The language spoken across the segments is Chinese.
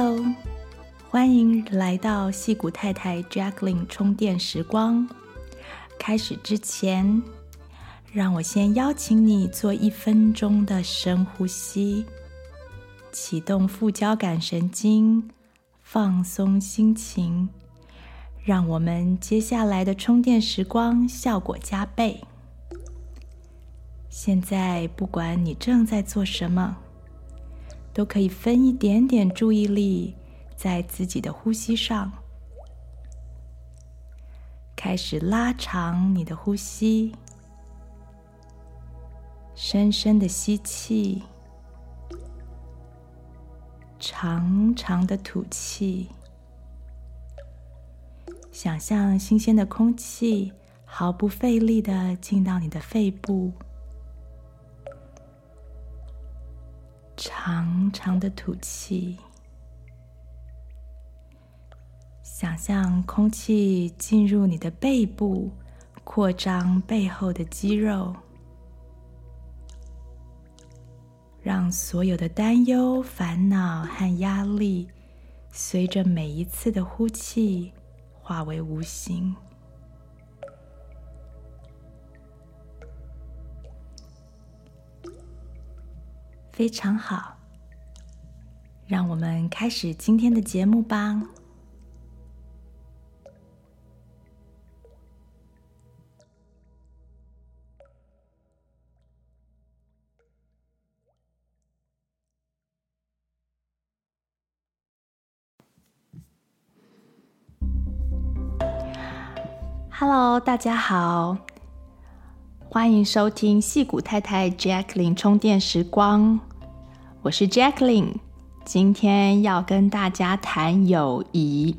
Hello，欢迎来到矽谷太太 Jacqueline 充电时光。开始之前，让我先邀请你做一分钟的深呼吸，启动副交感神经，放松心情，让我们接下来的充电时光效果加倍。现在，不管你正在做什么。都可以分一点点注意力在自己的呼吸上，开始拉长你的呼吸，深深的吸气，长长的吐气，想象新鲜的空气毫不费力的进到你的肺部。长长的吐气，想象空气进入你的背部，扩张背后的肌肉，让所有的担忧、烦恼和压力，随着每一次的呼气化为无形。非常好，让我们开始今天的节目吧。Hello，大家好，欢迎收听戏谷太太 Jacqueline 充电时光。我是 Jacqueline，今天要跟大家谈友谊。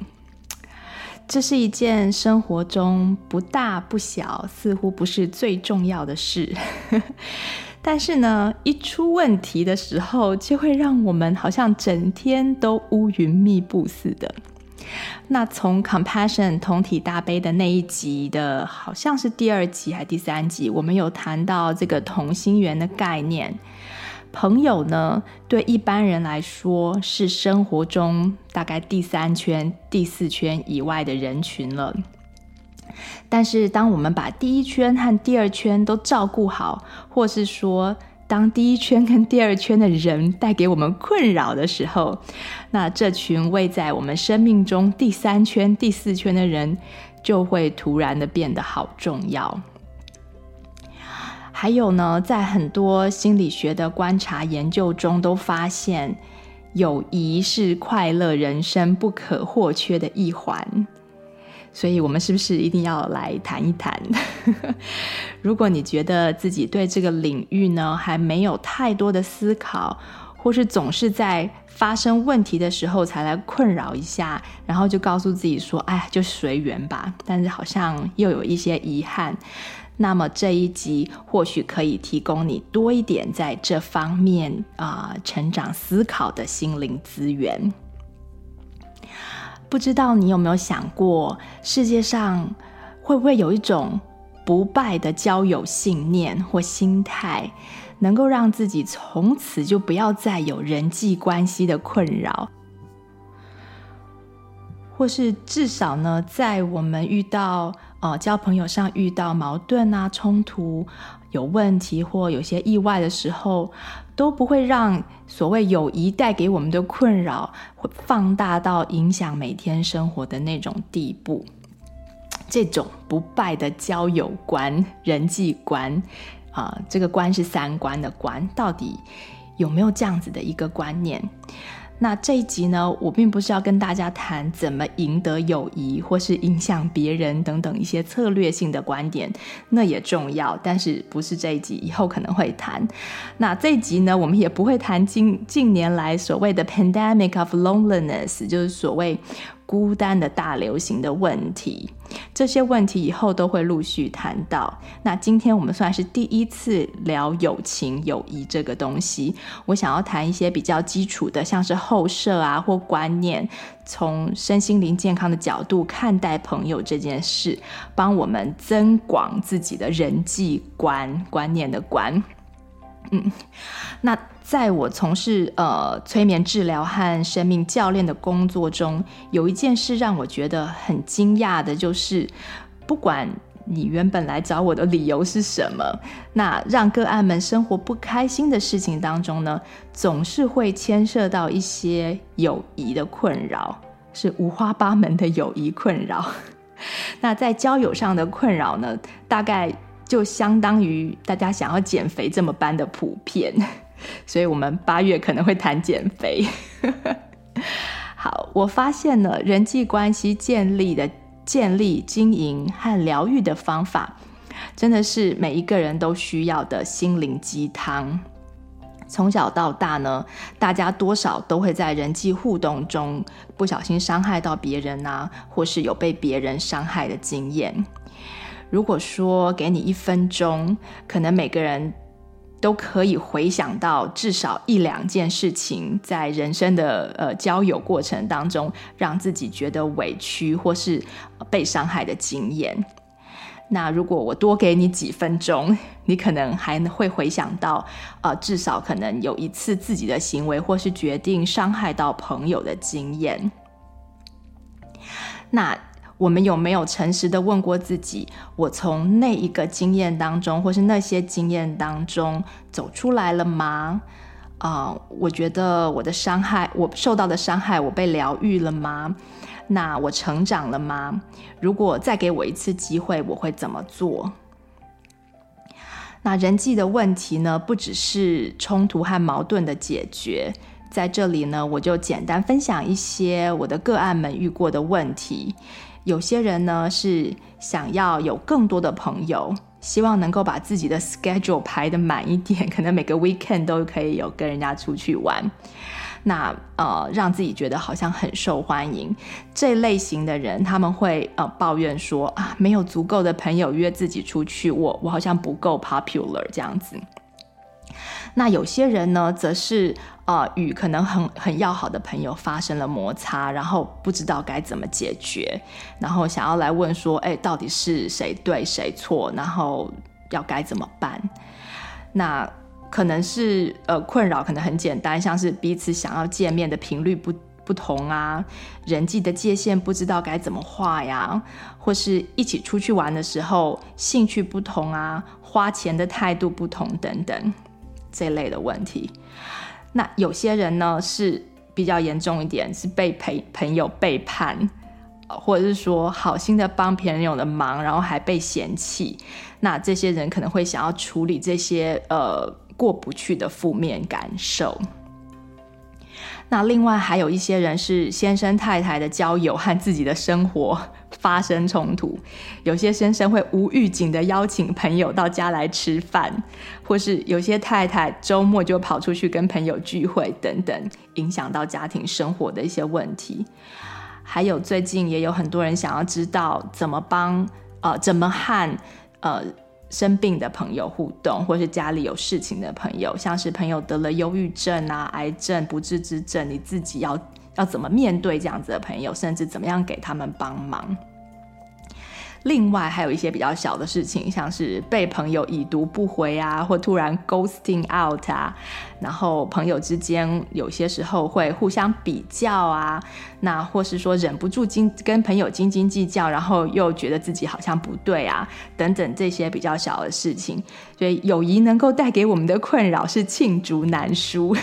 这是一件生活中不大不小，似乎不是最重要的事。但是呢，一出问题的时候，就会让我们好像整天都乌云密布似的。那从 Compassion 同体大悲的那一集的，好像是第二集还是第三集，我们有谈到这个同心圆的概念。朋友呢，对一般人来说是生活中大概第三圈、第四圈以外的人群了。但是，当我们把第一圈和第二圈都照顾好，或是说，当第一圈跟第二圈的人带给我们困扰的时候，那这群位在我们生命中第三圈、第四圈的人，就会突然的变得好重要。还有呢，在很多心理学的观察研究中，都发现友谊是快乐人生不可或缺的一环。所以，我们是不是一定要来谈一谈？如果你觉得自己对这个领域呢，还没有太多的思考，或是总是在发生问题的时候才来困扰一下，然后就告诉自己说：“哎，就随缘吧。”但是好像又有一些遗憾。那么这一集或许可以提供你多一点在这方面啊、成长思考的心灵资源。不知道你有没有想过，世界上会不会有一种不败的交友信念或心态，能够让自己从此就不要再有人际关系的困扰？或是至少呢，在我们遇到呃交朋友上遇到矛盾啊、冲突、有问题或有些意外的时候，都不会让所谓友谊带给我们的困扰会放大到影响每天生活的那种地步。这种不败的交友观、人际观啊、呃，这个观是三观的观，到底有没有这样子的一个观念？那这一集呢，我并不是要跟大家谈怎么赢得友谊，或是影响别人等等一些策略性的观点，那也重要，但是不是这一集，以后可能会谈。那这一集呢，我们也不会谈近近年来所谓的 pandemic of loneliness，就是所谓。孤单的大流行的问题，这些问题以后都会陆续谈到。那今天我们算是第一次聊友情、友谊这个东西。我想要谈一些比较基础的，像是后设啊或观念，从身心灵健康的角度看待朋友这件事，帮我们增广自己的人际观观念的观。嗯，那在我从事呃催眠治疗和生命教练的工作中，有一件事让我觉得很惊讶的，就是不管你原本来找我的理由是什么，那让个案们生活不开心的事情当中呢，总是会牵涉到一些友谊的困扰，是五花八门的友谊困扰。那在交友上的困扰呢，大概。就相当于大家想要减肥这么般的普遍，所以我们八月可能会谈减肥。好，我发现了人际关系建立的建立、经营和疗愈的方法，真的是每一个人都需要的心灵鸡汤。从小到大呢，大家多少都会在人际互动中不小心伤害到别人啊，或是有被别人伤害的经验。如果说给你一分钟，可能每个人都可以回想到至少一两件事情，在人生的呃交友过程当中，让自己觉得委屈或是被伤害的经验。那如果我多给你几分钟，你可能还会回想到，呃，至少可能有一次自己的行为或是决定伤害到朋友的经验。那。我们有没有诚实的问过自己？我从那一个经验当中，或是那些经验当中走出来了吗？啊、我觉得我的伤害，我受到的伤害，我被疗愈了吗？那我成长了吗？如果再给我一次机会，我会怎么做？那人际的问题呢？不只是冲突和矛盾的解决，在这里呢，我就简单分享一些我的个案们遇过的问题。有些人呢是想要有更多的朋友，希望能够把自己的 schedule 排得满一点，可能每个 weekend 都可以有跟人家出去玩，那呃让自己觉得好像很受欢迎。这类型的人他们会呃抱怨说啊，没有足够的朋友约自己出去，我我好像不够 popular 这样子。那有些人呢，则是呃与可能很很要好的朋友发生了摩擦，然后不知道该怎么解决，然后想要来问说，哎，到底是谁对谁错，然后要该怎么办？那可能是呃困扰，可能很简单，像是彼此想要见面的频率不不同啊，人际的界限不知道该怎么画呀，或是一起出去玩的时候兴趣不同啊，花钱的态度不同等等。这类的问题，那有些人呢是比较严重一点，是被陪朋友背叛，或者是说好心的帮朋友的忙，然后还被嫌弃。那这些人可能会想要处理这些呃过不去的负面感受。那另外还有一些人是先生太太的交友和自己的生活发生冲突，有些先生会无预警的邀请朋友到家来吃饭，或是有些太太周末就跑出去跟朋友聚会等等，影响到家庭生活的一些问题。还有最近也有很多人想要知道怎么帮呃怎么和呃。生病的朋友互动，或是家里有事情的朋友，像是朋友得了忧郁症啊、癌症、不治之症，你自己要要怎么面对这样子的朋友，甚至怎么样给他们帮忙。另外还有一些比较小的事情，像是被朋友已读不回啊，或突然 ghosting out 啊，然后朋友之间有些时候会互相比较啊，那或是说忍不住斤跟朋友斤斤计较，然后又觉得自己好像不对啊，等等这些比较小的事情，所以友谊能够带给我们的困扰是罄竹难书。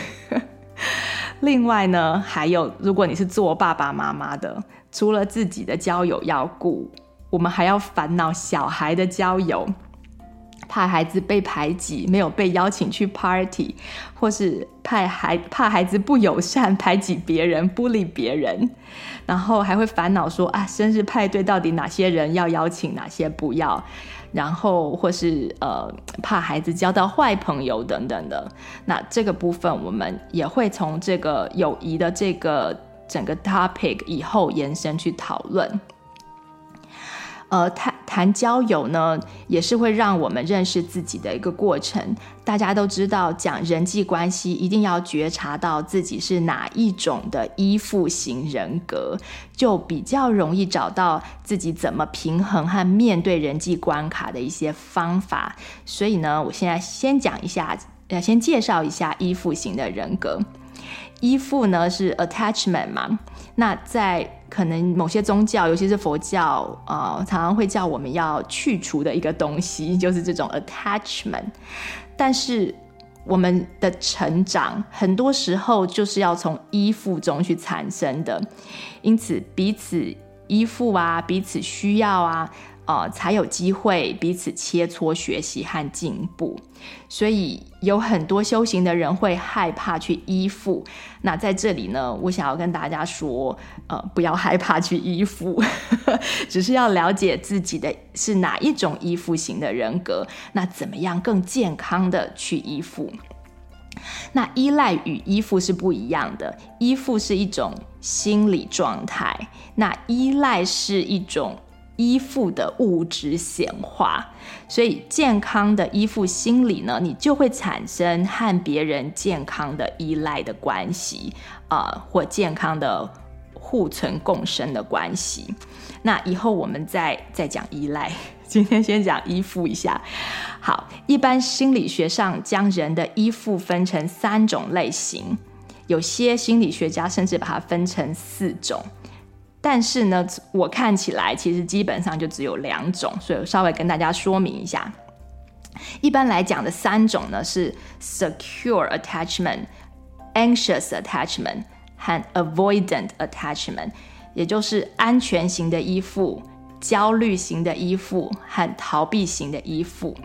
另外呢，还有如果你是做爸爸妈妈的，除了自己的交友要顾。我们还要烦恼小孩的交友，怕孩子被排挤，没有被邀请去 party，或是怕孩怕孩子不友善，排挤别人不理别人，然后还会烦恼说啊，生日派对到底哪些人要邀请，哪些不要，然后或是呃怕孩子交到坏朋友等等的。那这个部分我们也会从这个友谊的这个整个 topic 以后延伸去讨论。呃，谈谈交友呢，也是会让我们认识自己的一个过程。大家都知道，讲人际关系一定要觉察到自己是哪一种的依附型人格，就比较容易找到自己怎么平衡和面对人际关卡的一些方法。所以呢，我现在先讲一下要先介绍一下依附型的人格。依附呢是 attachment 嘛，那在可能某些宗教，尤其是佛教，呃，常常会叫我们要去除的一个东西，就是这种 attachment。但是我们的成长很多时候就是要从依附中去产生的，因此彼此依附啊，彼此需要啊。呃，才有机会彼此切磋学习和进步，所以有很多修行的人会害怕去依附。那在这里呢，我想要跟大家说，呃，不要害怕去依附，只是要了解自己的是哪一种依附型的人格，那怎么样更健康的去依附？那依赖与依附是不一样的，依附是一种心理状态，那依赖是一种。依附的物质显化，所以健康的依附心理呢，你就会产生和别人健康的依赖的关系，啊、或健康的互存共生的关系。那以后我们再再讲依赖，今天先讲依附一下。好，一般心理学上将人的依附分成三种类型，有些心理学家甚至把它分成四种。但是呢，我看起来其实基本上就只有两种，所以我稍微跟大家说明一下。一般来讲的三种呢是 secure attachment、anxious attachment 和 avoidant attachment，也就是安全型的依附、焦虑型的依附和逃避型的依附。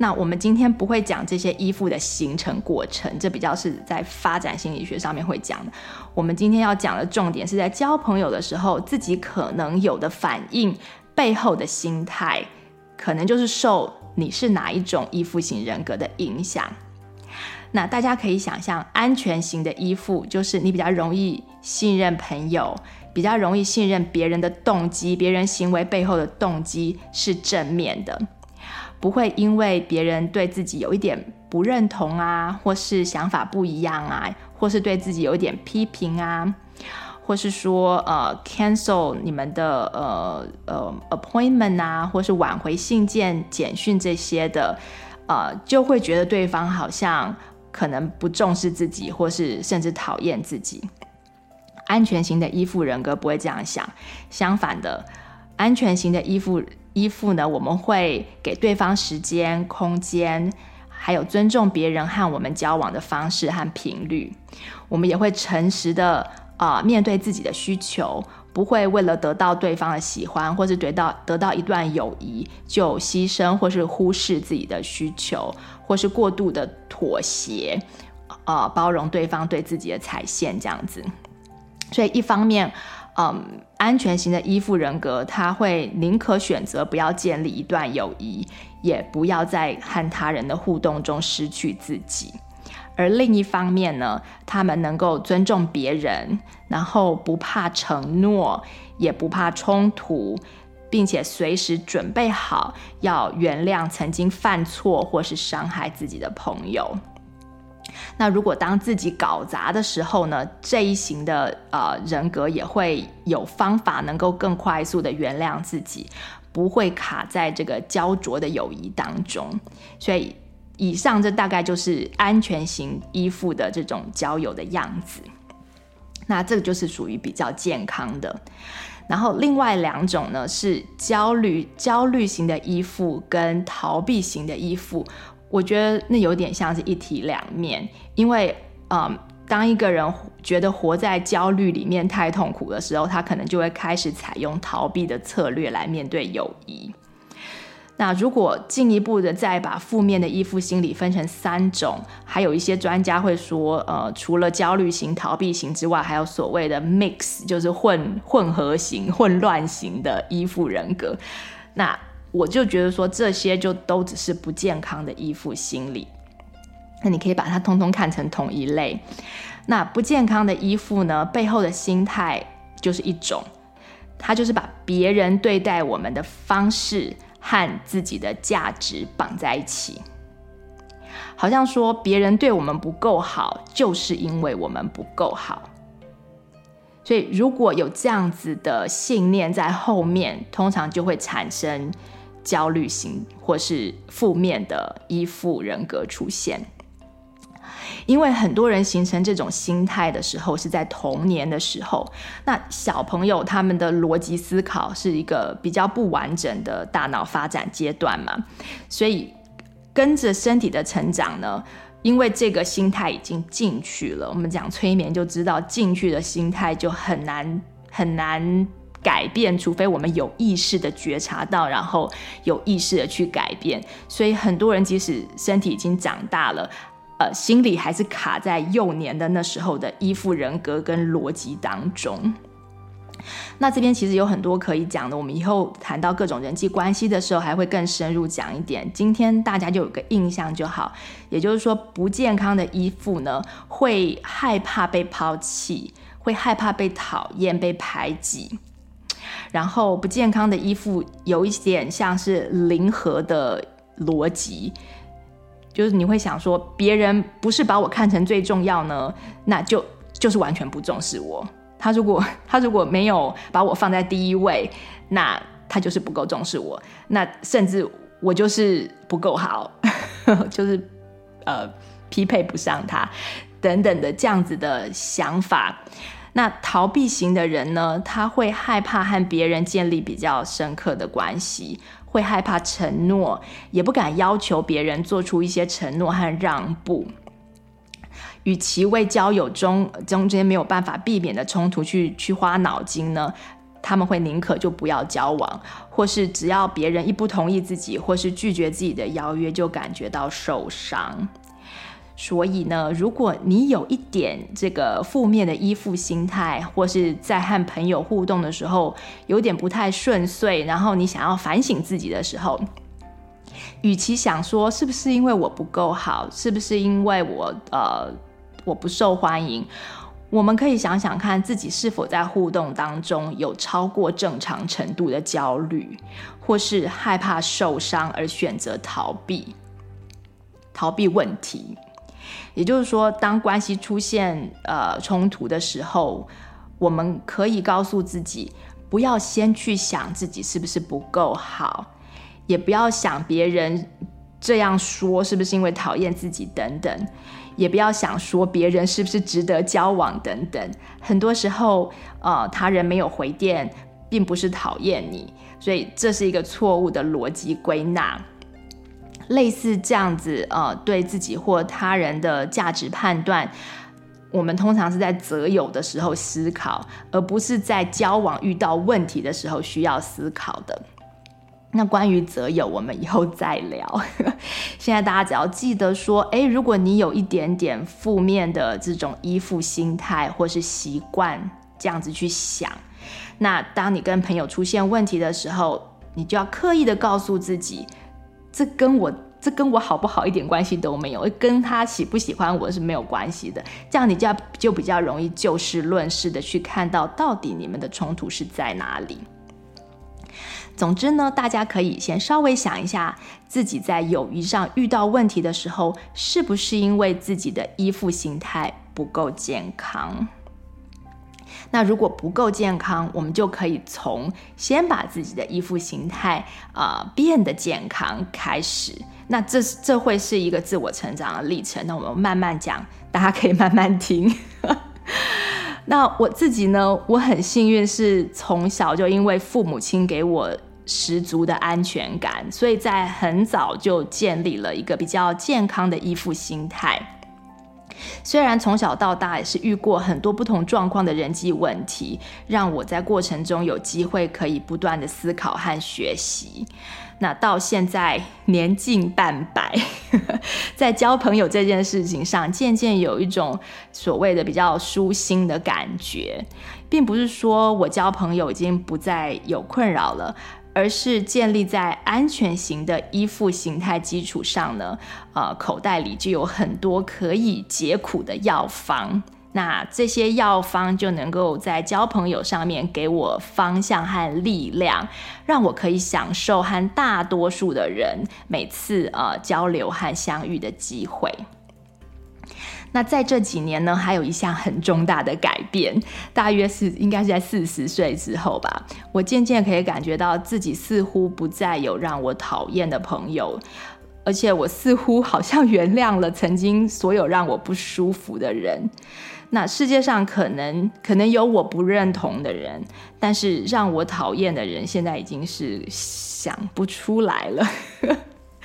那我们今天不会讲这些依附的形成过程，这比较是在发展心理学上面会讲的。我们今天要讲的重点是在交朋友的时候，自己可能有的反应背后的心态，可能就是受你是哪一种依附型人格的影响。那大家可以想象，安全型的依附就是你比较容易信任朋友，比较容易信任别人的动机，别人行为背后的动机是正面的。不会因为别人对自己有一点不认同啊，或是想法不一样啊，或是对自己有一点批评啊，或是说呃 cancel 你们的呃呃 appointment 啊，或是挽回信件、简讯这些的，呃，就会觉得对方好像可能不重视自己，或是甚至讨厌自己。安全型的依附人格不会这样想，相反的，安全型的依附。依附呢，我们会给对方时间、空间，还有尊重别人和我们交往的方式和频率。我们也会诚实的啊、面对自己的需求，不会为了得到对方的喜欢，或是得到得到一段友谊就牺牲或是忽视自己的需求，或是过度的妥协，啊、呃，包容对方对自己的踩线这样子。所以一方面。嗯，安全型的依附人格，他会宁可选择不要建立一段友谊，也不要在和他人的互动中失去自己。而另一方面呢，他们能够尊重别人，然后不怕承诺，也不怕冲突，并且随时准备好要原谅曾经犯错或是伤害自己的朋友。那如果当自己搞砸的时候呢，这一型的呃人格也会有方法能够更快速的原谅自己，不会卡在这个焦灼的友谊当中。所以以上这大概就是安全型依附的这种交友的样子。那这个就是属于比较健康的。然后另外两种呢是焦虑焦虑型的依附跟逃避型的依附。我觉得那有点像是一体两面，因为，嗯，当一个人觉得活在焦虑里面太痛苦的时候，他可能就会开始采用逃避的策略来面对友谊。那如果进一步的再把负面的依附心理分成三种，还有一些专家会说，呃，除了焦虑型、逃避型之外，还有所谓的 mix，就是混混合型、混乱型的依附人格。那我就觉得说，这些就都只是不健康的依附心理，那你可以把它通通看成同一类。那不健康的依附呢，背后的心态就是一种，它就是把别人对待我们的方式和自己的价值绑在一起，好像说别人对我们不够好，就是因为我们不够好。所以如果有这样子的信念在后面，通常就会产生。焦虑型或是负面的依附人格出现，因为很多人形成这种心态的时候是在童年的时候，那小朋友他们的逻辑思考是一个比较不完整的大脑发展阶段嘛，所以跟着身体的成长呢，因为这个心态已经进去了，我们讲催眠就知道进去的心态就很难很难改变，除非我们有意识的觉察到，然后有意识的去改变。所以很多人即使身体已经长大了，呃，心里还是卡在幼年的那时候的依附人格跟逻辑当中。那这边其实有很多可以讲的，我们以后谈到各种人际关系的时候，还会更深入讲一点。今天大家就有个印象就好，也就是说，不健康的依附呢，会害怕被抛弃，会害怕被讨厌、被排挤。然后不健康的依附有一点像是零和的逻辑，就是你会想说，别人不是把我看成最重要呢，那就就是完全不重视我。他如果他如果没有把我放在第一位，那他就是不够重视我，那甚至我就是不够好，就是呃匹配不上他等等的这样子的想法。那逃避型的人呢，他会害怕和别人建立比较深刻的关系，会害怕承诺，也不敢要求别人做出一些承诺和让步。与其为交友中中间没有办法避免的冲突去去花脑筋呢，他们会宁可就不要交往，或是只要别人一不同意自己，或是拒绝自己的邀约，就感觉到受伤。所以呢，如果你有一点这个负面的依附心态，或是在和朋友互动的时候有点不太顺遂，然后你想要反省自己的时候，与其想说是不是因为我不够好，是不是因为我呃我不受欢迎，我们可以想想看自己是否在互动当中有超过正常程度的焦虑，或是害怕受伤而选择逃避，逃避问题。也就是说，当关系出现呃冲突的时候，我们可以告诉自己，不要先去想自己是不是不够好，也不要想别人这样说是不是因为讨厌自己等等，也不要想说别人是不是值得交往等等。很多时候，呃，他人没有回电，并不是讨厌你，所以这是一个错误的逻辑归纳。类似这样子，呃，对自己或他人的价值判断，我们通常是在择友的时候思考，而不是在交往遇到问题的时候需要思考的。那关于择友，我们以后再聊。现在大家只要记得说，哎，如果你有一点点负面的这种依附心态或是习惯，这样子去想，那当你跟朋友出现问题的时候，你就要刻意的告诉自己。这跟我这跟我好不好一点关系都没有，跟他喜不喜欢我是没有关系的。这样你就要就比较容易就事论事的去看到到底你们的冲突是在哪里。总之呢，大家可以先稍微想一下，自己在友谊上遇到问题的时候，是不是因为自己的依附心态不够健康？那如果不够健康，我们就可以从先把自己的依附形态啊、变得健康开始。那这这会是一个自我成长的历程。那我们慢慢讲，大家可以慢慢听。那我自己呢，我很幸运是从小就因为父母亲给我十足的安全感，所以在很早就建立了一个比较健康的依附心态。虽然从小到大也是遇过很多不同状况的人际问题，让我在过程中有机会可以不断的思考和学习。那到现在年近半百，在交朋友这件事情上，渐渐有一种所谓的比较舒心的感觉，并不是说我交朋友已经不再有困扰了。而是建立在安全型的依附形态基础上呢，呃，口袋里就有很多可以解苦的药方。那这些药方就能够在交朋友上面给我方向和力量，让我可以享受和大多数的人每次呃交流和相遇的机会。那在这几年呢，还有一项很重大的改变，大约是应该是在四十岁之后吧。我渐渐可以感觉到自己似乎不再有让我讨厌的朋友，而且我似乎好像原谅了曾经所有让我不舒服的人。那世界上可能可能有我不认同的人，但是让我讨厌的人，现在已经是想不出来了。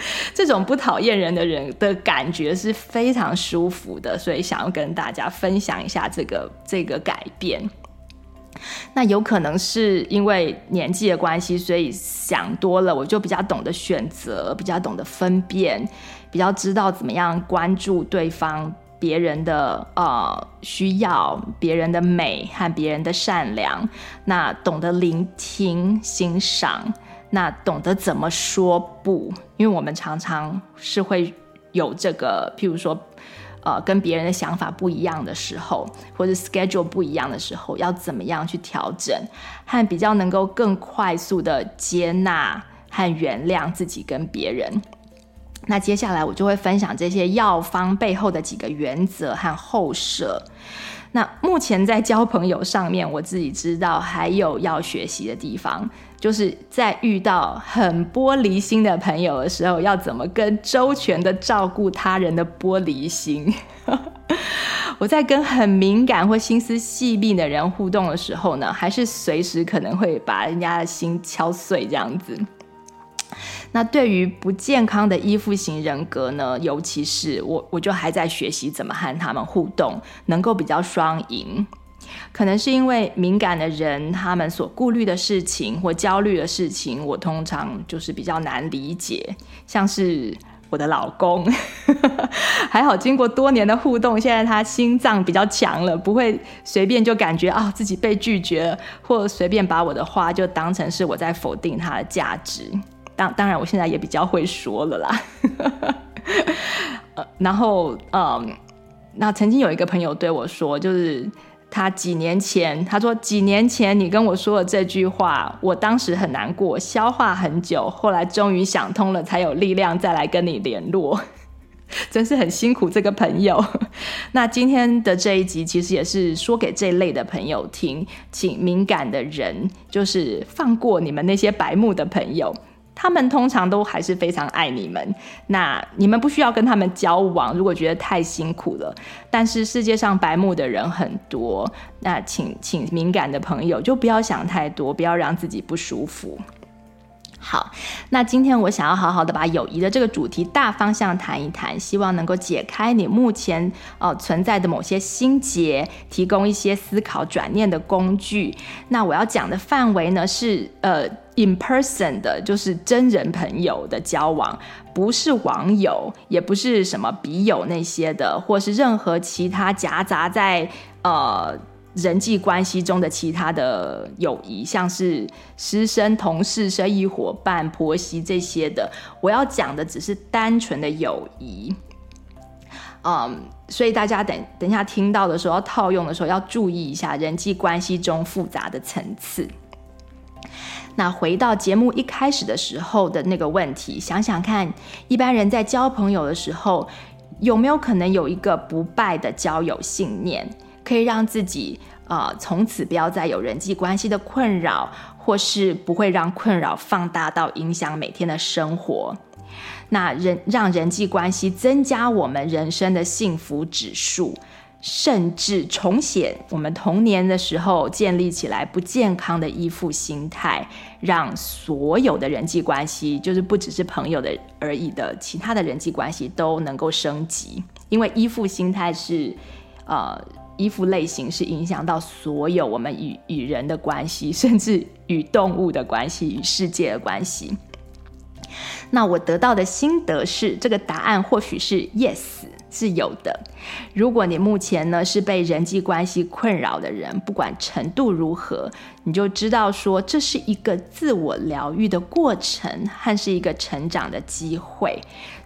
这种不讨厌人的人的感觉是非常舒服的，所以想要跟大家分享一下这个这个改变。那有可能是因为年纪的关系，所以想多了，我就比较懂得选择，比较懂得分辨，比较知道怎么样关注对方。别人的呃需要，别人的美和别人的善良，那懂得聆听、欣赏，那懂得怎么说不，因为我们常常是会有这个，譬如说，呃，跟别人的想法不一样的时候，或者 schedule 不一样的时候，要怎么样去调整，和比较能够更快速的接纳和原谅自己跟别人。那接下来我就会分享这些药方背后的几个原则和后设。那目前在交朋友上面，我自己知道还有要学习的地方，就是在遇到很玻璃心的朋友的时候，要怎么跟周全的照顾他人的玻璃心。我在跟很敏感或心思细腻的人互动的时候呢，还是随时可能会把人家的心敲碎这样子。那对于不健康的依附型人格呢，尤其是我，我就还在学习怎么和他们互动，能够比较双赢。可能是因为敏感的人，他们所顾虑的事情或焦虑的事情，我通常就是比较难理解。像是我的老公，还好经过多年的互动，现在他心脏比较强了，不会随便就感觉啊、自己被拒绝了，或随便把我的话就当成是我在否定他的价值。当当然，我现在也比较会说了啦。然后，嗯，那曾经有一个朋友对我说，就是他几年前，他说几年前你跟我说了这句话，我当时很难过，消化很久，后来终于想通了，才有力量再来跟你联络。真是很辛苦这个朋友。那今天的这一集其实也是说给这类的朋友听，请敏感的人就是放过你们那些白目的朋友。他们通常都还是非常爱你们，那你们不需要跟他们交往，如果觉得太辛苦了。但是世界上白目的人很多，那请请敏感的朋友就不要想太多，不要让自己不舒服。好，那今天我想要好好的把友谊的这个主题大方向谈一谈，希望能够解开你目前呃存在的某些心结，提供一些思考转念的工具。那我要讲的范围呢是呃 in person 的，就是真人朋友的交往，不是网友，也不是什么笔友那些的，或是任何其他夹杂在呃。人际关系中的其他的友谊，像是师生、同事、生意伙伴、婆媳这些的，我要讲的只是单纯的友谊。嗯，所以大家等等一下听到的时候，要套用的时候要注意一下人际关系中复杂的层次。那回到节目一开始的时候的那个问题，想想看，一般人在交朋友的时候，有没有可能有一个不败的交友信念？可以让自己、呃，从此不要再有人际关系的困扰，或是不会让困扰放大到影响每天的生活。那人让人际关系增加我们人生的幸福指数，甚至重写我们童年的时候建立起来不健康的依附心态，让所有的人际关系，就是不只是朋友的而已的其他的人际关系都能够升级，因为依附心态是呃。依附类型是影响到所有我们与与人的关系，甚至与动物的关系、与世界的关系。那我得到的心得是，这个答案或许是 yes，是有的。如果你目前呢是被人际关系困扰的人，不管程度如何，你就知道说，这是一个自我疗愈的过程，和是一个成长的机会。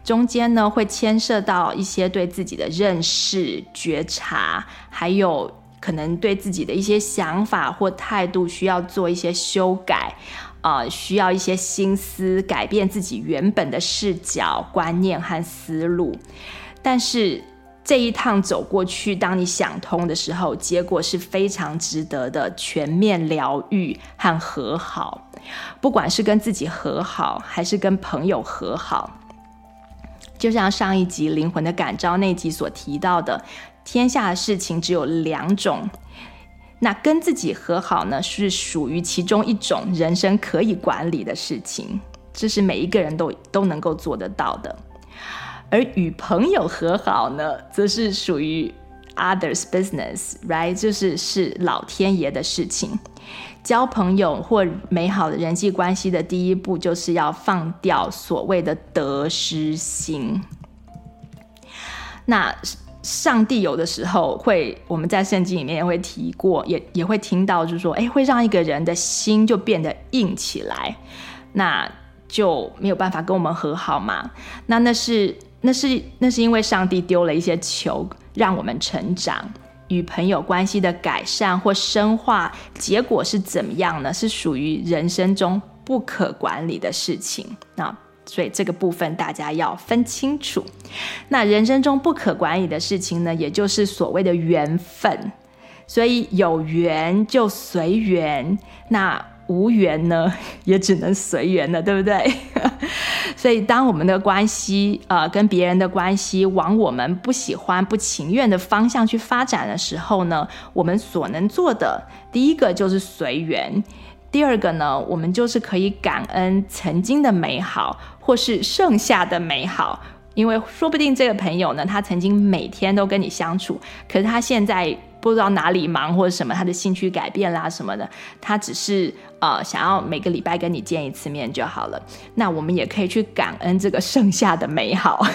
中间呢，会牵涉到一些对自己的认识、觉察，还有可能对自己的一些想法或态度需要做一些修改，啊、需要一些心思改变自己原本的视角、观念和思路。但是这一趟走过去，当你想通的时候，结果是非常值得的全面疗愈和和好。不管是跟自己和好，还是跟朋友和好。就像上一集《灵魂的感召》那集所提到的，天下的事情只有两种，那跟自己和好呢，是属于其中一种人生可以管理的事情，这是每一个人都都能够做得到的。而与朋友和好呢，则是属于 others business，right？就是是老天爷的事情。交朋友或美好的人际关系的第一步，就是要放掉所谓的得失心。那上帝有的时候会，我们在圣经里面也会提过，也也会听到，就是说，哎，会让一个人的心就变得硬起来，那就没有办法跟我们和好嘛。那那是那是那是因为上帝丢了一些球，让我们成长。与朋友关系的改善或深化，结果是怎么样呢？是属于人生中不可管理的事情。那所以这个部分大家要分清楚。那人生中不可管理的事情呢，也就是所谓的缘分。所以有缘就随缘。那无缘呢，也只能随缘了，对不对？所以，当我们的关系，呃，跟别人的关系往我们不喜欢、不情愿的方向去发展的时候呢，我们所能做的，第一个就是随缘；第二个呢，我们就是可以感恩曾经的美好，或是剩下的美好，因为说不定这个朋友呢，他曾经每天都跟你相处，可是他现在。不知道哪里忙或者什么，他的兴趣改变啦什么的，他只是呃想要每个礼拜跟你见一次面就好了。那我们也可以去感恩这个剩下的美好，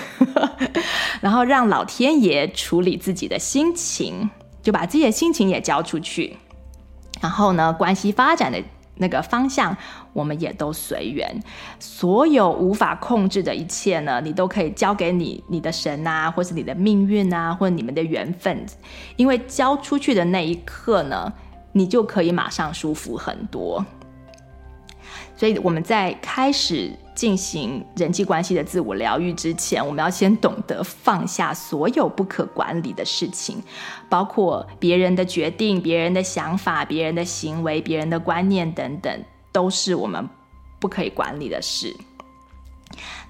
然后让老天爷处理自己的心情，就把自己的心情也交出去。然后呢，关系发展的。那个方向，我们也都随缘。所有无法控制的一切呢，你都可以交给你、你的神啊，或是你的命运啊，或者你们的缘分。因为交出去的那一刻呢，你就可以马上舒服很多。所以我们在开始进行人际关系的自我疗愈之前，我们要先懂得放下所有不可管理的事情，包括别人的决定、别人的想法、别人的行为、别人的观念等等，都是我们不可以管理的事。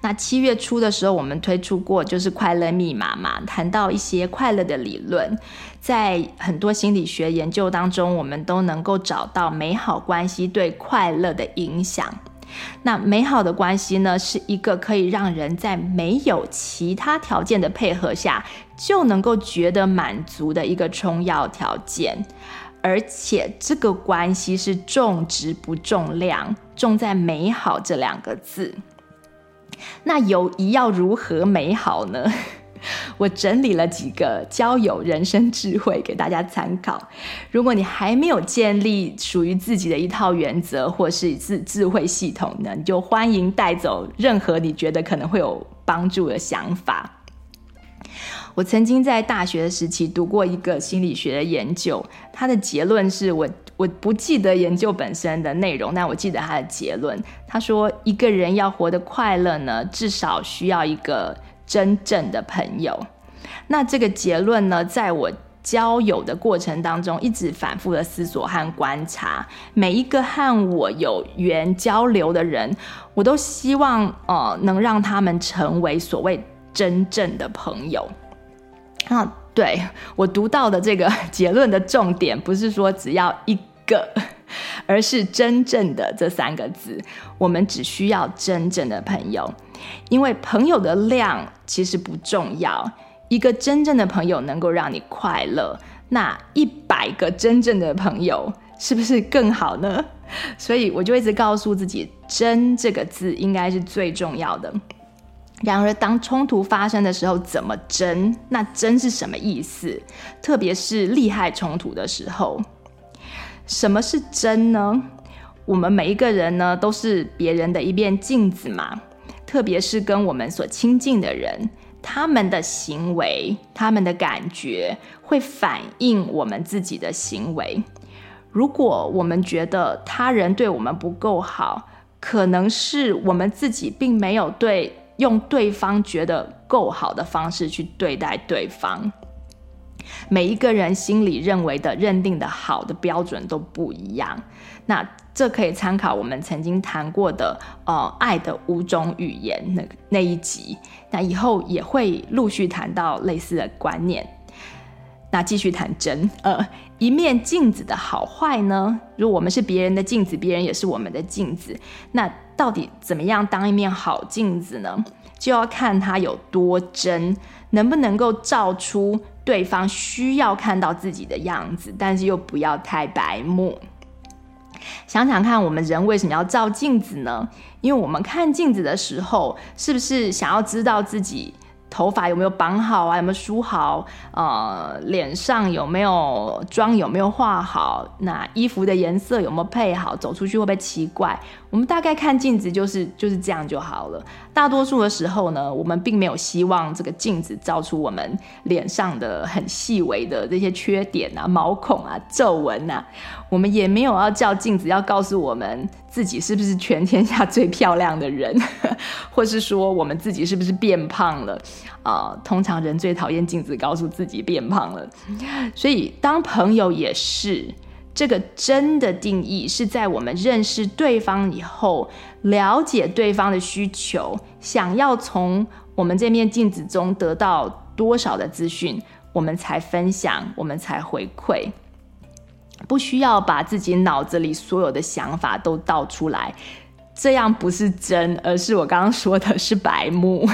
那七月初的时候，我们推出过就是快乐密码嘛，谈到一些快乐的理论，在很多心理学研究当中，我们都能够找到美好关系对快乐的影响。那美好的关系呢，是一个可以让人在没有其他条件的配合下，就能够觉得满足的一个充要条件，而且这个关系是重质不重量，重在美好这两个字。那友谊要如何美好呢？我整理了几个交友人生智慧给大家参考。如果你还没有建立属于自己的一套原则或是智智慧系统呢，你就欢迎带走任何你觉得可能会有帮助的想法。我曾经在大学的时期读过一个心理学的研究，它的结论是我。我不记得研究本身的内容，但我记得他的结论。他说，一个人要活得快乐呢，至少需要一个真正的朋友。那这个结论呢，在我交友的过程当中，一直反复的思索和观察。每一个和我有缘交流的人，我都希望呃，能让他们成为所谓真正的朋友。啊。对，我读到的这个 结论的重点，不是说只要一个，而是真正的这三个字。我们只需要真正的朋友，因为朋友的量其实不重要。一个真正的朋友能够让你快乐，那一百个真正的朋友是不是更好呢？所以我就一直告诉自己，真这个字应该是最重要的。然而，当冲突发生的时候，怎么争？那争是什么意思？特别是利害冲突的时候，什么是争呢？我们每一个人呢，都是别人的一面镜子嘛。特别是跟我们所亲近的人，他们的行为、他们的感觉，会反映我们自己的行为。如果我们觉得他人对我们不够好，可能是我们自己并没有对。用对方觉得够好的方式去对待对方，每一个人心里认为的、认定的好的标准都不一样。那这可以参考我们曾经谈过的呃爱的五种语言那那一集。那以后也会陆续谈到类似的观念。那继续谈真，呃，一面镜子的好坏呢？如果我们是别人的镜子，别人也是我们的镜子，那到底怎么样当一面好镜子呢？就要看它有多真，能不能够照出对方需要看到自己的样子，但是又不要太白目。想想看，我们人为什么要照镜子呢？因为我们看镜子的时候，是不是想要知道自己？头发有没有绑好啊？有没有梳好？呃，脸上有没有妆？有没有画好？那衣服的颜色有没有配好？走出去会不会奇怪？我们大概看镜子就是就是这样就好了。大多数的时候呢，我们并没有希望这个镜子照出我们脸上的很细微的这些缺点啊、毛孔啊、皱纹啊。我们也没有要叫镜子要告诉我们自己是不是全天下最漂亮的人，或是说我们自己是不是变胖了啊、通常人最讨厌镜子告诉自己变胖了，所以当朋友也是这个真的定义是在我们认识对方以后，了解对方的需求，想要从我们这面镜子中得到多少的资讯，我们才分享，我们才回馈。不需要把自己脑子里所有的想法都倒出来，这样不是真，而是我刚刚说的是白目。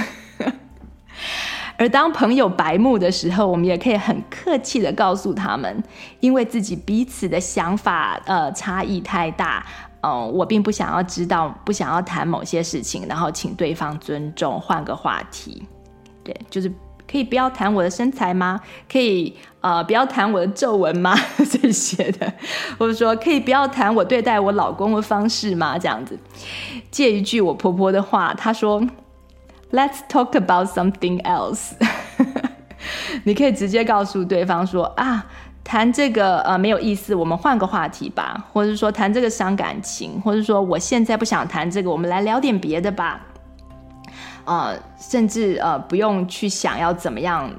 而当朋友白目的时候，我们也可以很客气地告诉他们，因为自己彼此的想法呃差异太大，嗯、我并不想要知道，不想要谈某些事情，然后请对方尊重，换个话题。对，就是。可以不要谈我的身材吗？可以呃不要谈我的皱纹吗？这些的，或者说可以不要谈我对待我老公的方式吗？这样子，借一句我婆婆的话，她说：“Let's talk about something else。”你可以直接告诉对方说啊，谈这个呃没有意思，我们换个话题吧，或者说谈这个伤感情，或者说我现在不想谈这个，我们来聊点别的吧。呃，甚至呃，不用去想要怎么样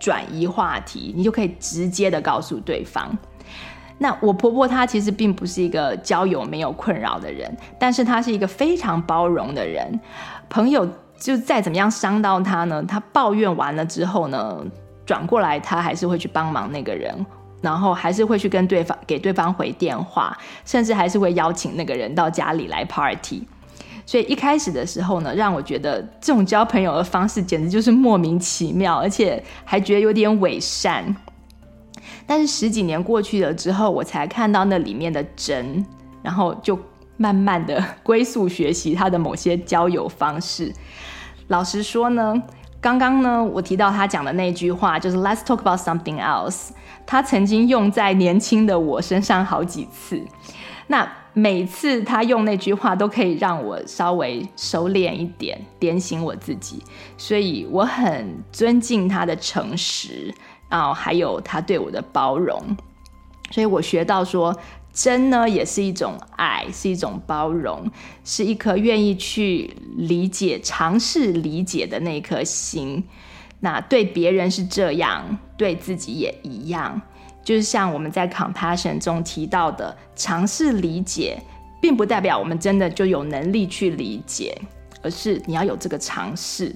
转移话题，你就可以直接的告诉对方。那我婆婆她其实并不是一个交友没有困扰的人，但是她是一个非常包容的人。朋友就再怎么样伤到他呢，他抱怨完了之后呢，转过来他还是会去帮忙那个人，然后还是会去跟对方给对方回电话，甚至还是会邀请那个人到家里来 party。所以一开始的时候呢，让我觉得这种交朋友的方式简直就是莫名其妙，而且还觉得有点伪善。但是十几年过去了之后，我才看到那里面的真，然后就慢慢的 归宿学习他的某些交友方式。老实说呢，刚刚呢我提到他讲的那句话，就是 Let's talk about something else，他曾经用在年轻的我身上好几次。那每次他用那句话，都可以让我稍微收敛一点，点醒我自己，所以我很尊敬他的诚实啊，还有他对我的包容。所以我学到说，真呢也是一种爱，是一种包容，是一颗愿意去理解、尝试理解的那颗心。那对别人是这样，对自己也一样。就是像我们在 compassion 中提到的，尝试理解，并不代表我们真的就有能力去理解，而是你要有这个尝试。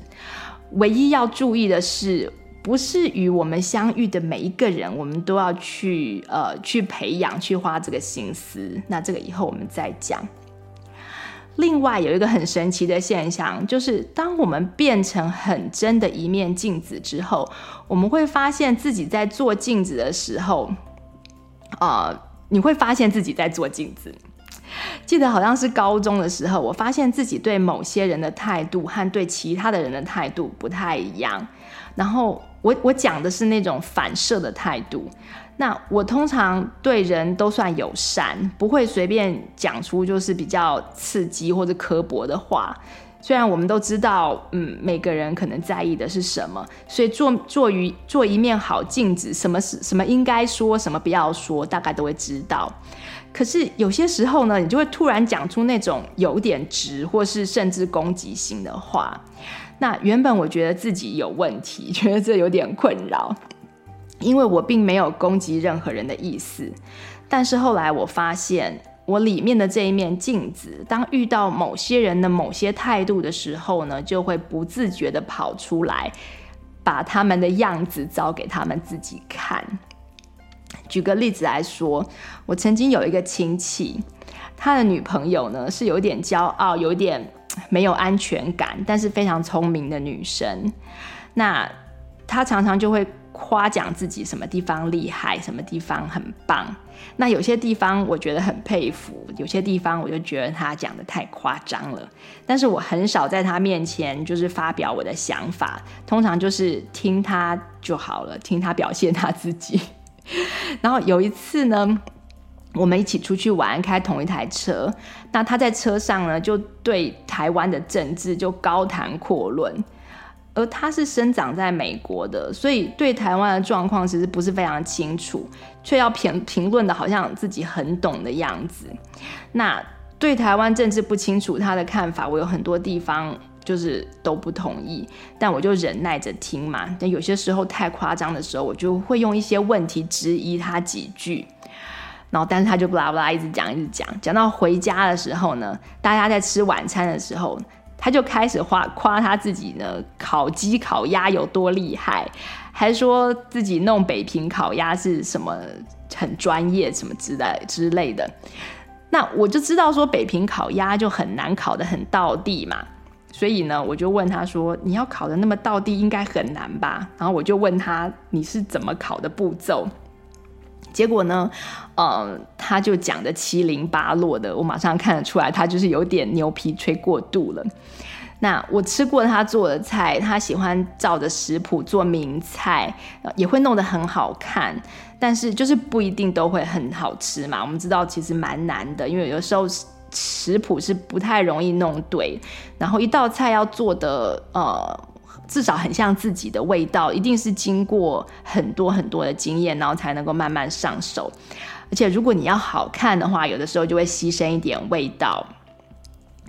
唯一要注意的是，不是与我们相遇的每一个人，我们都要去呃去培养，去花这个心思。那这个以后我们再讲。另外有一个很神奇的现象，就是当我们变成很真的一面镜子之后，我们会发现自己在做镜子的时候，啊、呃，你会发现自己在做镜子。记得好像是高中的时候，我发现自己对某些人的态度和对其他的人的态度不太一样。然后我我讲的是那种反射的态度。那我通常对人都算友善，不会随便讲出就是比较刺激或者刻薄的话。虽然我们都知道，嗯，每个人可能在意的是什么，所以做做于做一面好镜子，什么是什么应该说，什么不要说，大概都会知道。可是有些时候呢，你就会突然讲出那种有点直，或是甚至攻击性的话。那原本我觉得自己有问题，觉得这有点困扰。因为我并没有攻击任何人的意思。但是后来我发现，我里面的这一面镜子，当遇到某些人的某些态度的时候呢，就会不自觉地跑出来，把他们的样子照给他们自己看。举个例子来说，我曾经有一个亲戚，他的女朋友呢是有点骄傲，有点没有安全感，但是非常聪明的女生。那她常常就会夸奖自己什么地方厉害，什么地方很棒。那有些地方我觉得很佩服，有些地方我就觉得她讲得太夸张了。但是我很少在她面前就是发表我的想法，通常就是听她就好了，听她表现她自己。然后有一次呢，我们一起出去玩，开同一台车。那他在车上呢，就对台湾的政治就高谈阔论。而他是生长在美国的，所以对台湾的状况其实不是非常清楚，却要评评论的好像自己很懂的样子。那对台湾政治不清楚，他的看法我有很多地方就是都不同意，但我就忍耐着听嘛。但有些时候太夸张的时候，我就会用一些问题质疑他几句，然后但是他就不拉不拉一直讲一直讲，讲到回家的时候呢，大家在吃晚餐的时候。他就开始夸夸他自己呢，烤鸡烤鸭有多厉害，还说自己弄北平烤鸭是什么很专业什么之类之类的。那我就知道说北平烤鸭就很难烤得很到地嘛，所以呢，我就问他说，你要烤得那么到地应该很难吧？然后我就问他，你是怎么烤的步骤？结果呢，呃，他就讲的七零八落的，我马上看得出来，他就是有点牛皮吹过度了。那我吃过他做的菜，他喜欢照着食谱做名菜，也会弄得很好看，但是就是不一定都会很好吃嘛。我们知道其实蛮难的，因为有时候食谱是不太容易弄对，然后一道菜要做的呃。至少很像自己的味道，一定是经过很多很多的经验，然后才能够慢慢上手。而且如果你要好看的话，有的时候就会牺牲一点味道。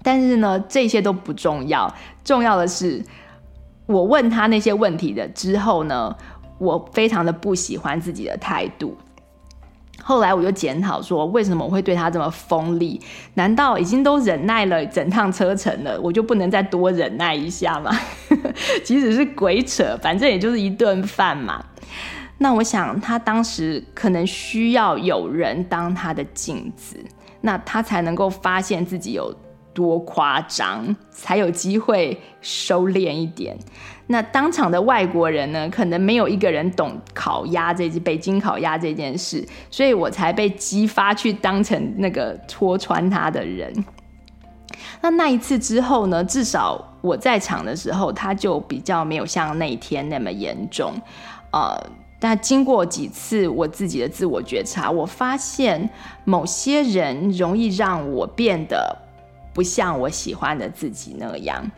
但是呢，这些都不重要，重要的是我问他那些问题的之后呢，我非常的不喜欢自己的态度。后来我就检讨说，为什么我会对他这么锋利？难道已经都忍耐了整趟车程了，我就不能再多忍耐一下吗？即使是鬼扯，反正也就是一顿饭嘛。那我想他当时可能需要有人当他的镜子，那他才能够发现自己有多夸张，才有机会收敛一点。那当场的外国人呢，可能没有一个人懂烤鸭这件北京烤鸭这件事，所以我才被激发去当成那个戳穿他的人。那那一次之后呢，至少我在场的时候，他就比较没有像那一天那么严重。呃，但经过几次我自己的自我觉察，我发现某些人容易让我变得不像我喜欢的自己那样。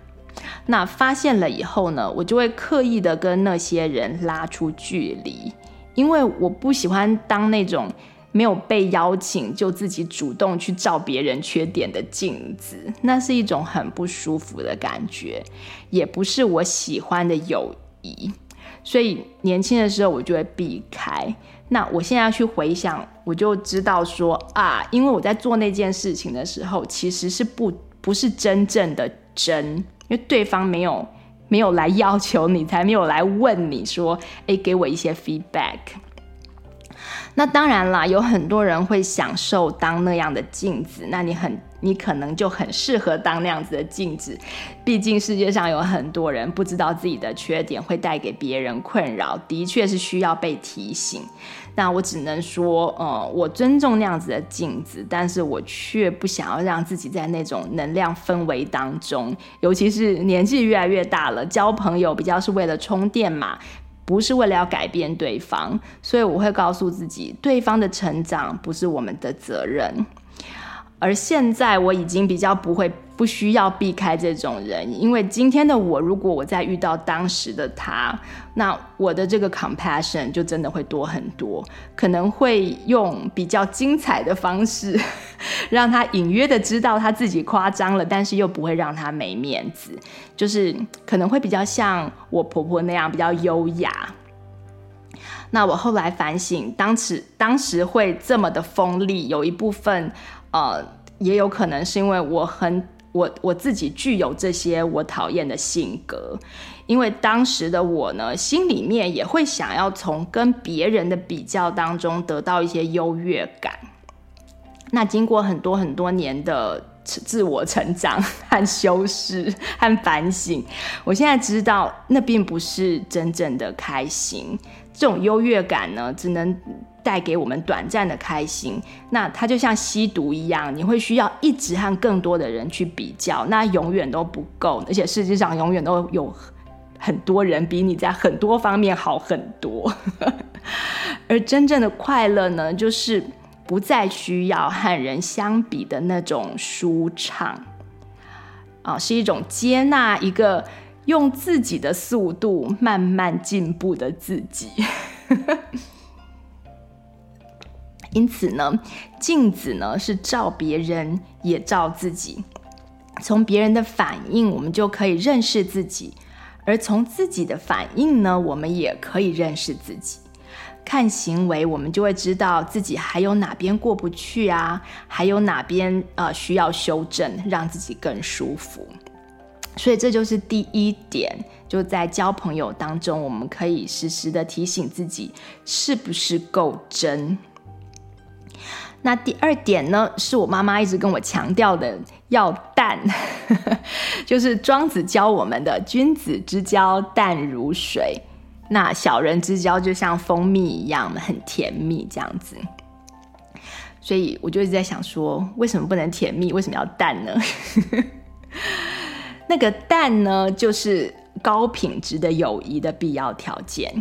那发现了以后呢，我就会刻意的跟那些人拉出距离，因为我不喜欢当那种没有被邀请就自己主动去照别人缺点的镜子，那是一种很不舒服的感觉，也不是我喜欢的友谊。所以年轻的时候我就会避开。那我现在去回想，我就知道说啊，因为我在做那件事情的时候，其实是不不是真正的真。因为对方没有没有来要求你，才没有来问你说，诶，给我一些 feedback。那当然啦，有很多人会享受当那样的镜子，那你很。你可能就很适合当那样子的镜子，毕竟世界上有很多人不知道自己的缺点会带给别人困扰，的确是需要被提醒。那我只能说，呃，我尊重那样子的镜子，但是我却不想要让自己在那种能量氛围当中，尤其是年纪越来越大了，交朋友比较是为了充电嘛，不是为了要改变对方，所以我会告诉自己，对方的成长不是我们的责任。而现在我已经比较不会不需要避开这种人，因为今天的我，如果我再遇到当时的他，那我的这个 compassion 就真的会多很多，可能会用比较精彩的方式，让他隐约的知道他自己夸张了，但是又不会让他没面子，就是可能会比较像我婆婆那样比较优雅。那我后来反省，当时当时会这么的锋利，有一部分，呃，也有可能是因为我很我我自己具有这些我讨厌的性格，因为当时的我呢，心里面也会想要从跟别人的比较当中得到一些优越感。那经过很多很多年的自我成长和修饰和反省，我现在知道那并不是真正的开心。这种优越感呢，只能带给我们短暂的开心。那它就像吸毒一样，你会需要一直和更多的人去比较，那永远都不够。而且世界上永远都有很多人比你在很多方面好很多。而真正的快乐呢，就是。不再需要和人相比的那种舒畅啊，是一种接纳一个用自己的速度慢慢进步的自己。因此呢，镜子呢是照别人也照自己，从别人的反应我们就可以认识自己，而从自己的反应呢，我们也可以认识自己。看行为，我们就会知道自己还有哪边过不去啊，还有哪边呃需要修正，让自己更舒服。所以这就是第一点，就在交朋友当中，我们可以时时的提醒自己是不是够真。那第二点呢，是我妈妈一直跟我强调的，要淡，就是庄子教我们的“君子之交淡如水”。那小人之交就像蜂蜜一样，很甜蜜这样子，所以我就一直在想说，为什么不能甜蜜？为什么要淡呢？那个淡呢，就是高品质的友谊的必要条件。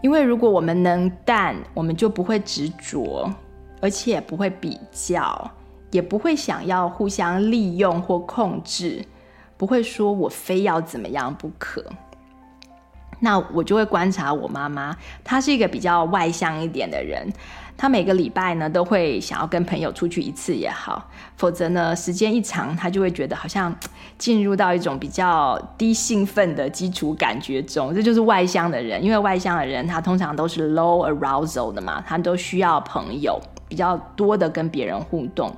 因为如果我们能淡，我们就不会执着，而且不会比较，也不会想要互相利用或控制，不会说我非要怎么样不可。那我就会观察我妈妈，她是一个比较外向一点的人，她每个礼拜呢都会想要跟朋友出去一次也好，否则呢时间一长，她就会觉得好像进入到一种比较低兴奋的基础感觉中，这就是外向的人，因为外向的人他通常都是 low arousal 的嘛，他都需要朋友比较多的跟别人互动。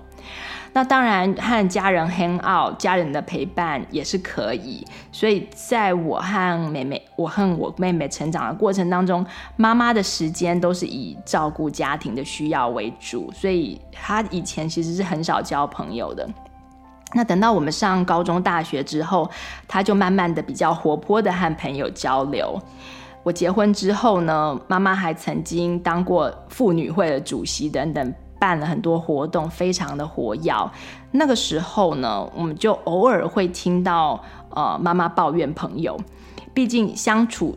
那当然，和家人 hang out，家人的陪伴也是可以。所以，在我和妹妹，我和我妹妹成长的过程当中，妈妈的时间都是以照顾家庭的需要为主，所以她以前其实是很少交朋友的。那等到我们上高中、大学之后，她就慢慢的比较活泼的和朋友交流。我结婚之后呢，妈妈还曾经当过妇女会的主席等等。办了很多活动，非常的活跃。那个时候呢，我们就偶尔会听到呃妈妈抱怨朋友，毕竟相处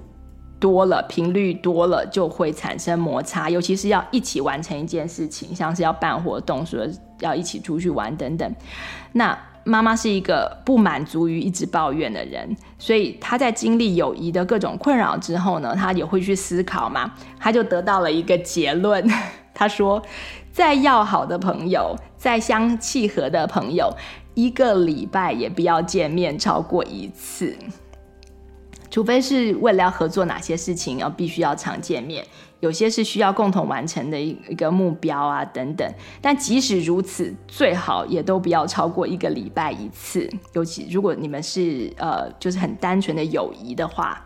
多了，频率多了，就会产生摩擦。尤其是要一起完成一件事情，像是要办活动，说要一起出去玩等等。那妈妈是一个不满足于一直抱怨的人，所以她在经历友谊的各种困扰之后呢，她也会去思考嘛，她就得到了一个结论，她说。再要好的朋友，再相契合的朋友，一个礼拜也不要见面超过一次，除非是为了要合作哪些事情，要必须要常见面，有些是需要共同完成的一一个目标啊等等。但即使如此，最好也都不要超过一个礼拜一次。尤其如果你们是呃，就是很单纯的友谊的话，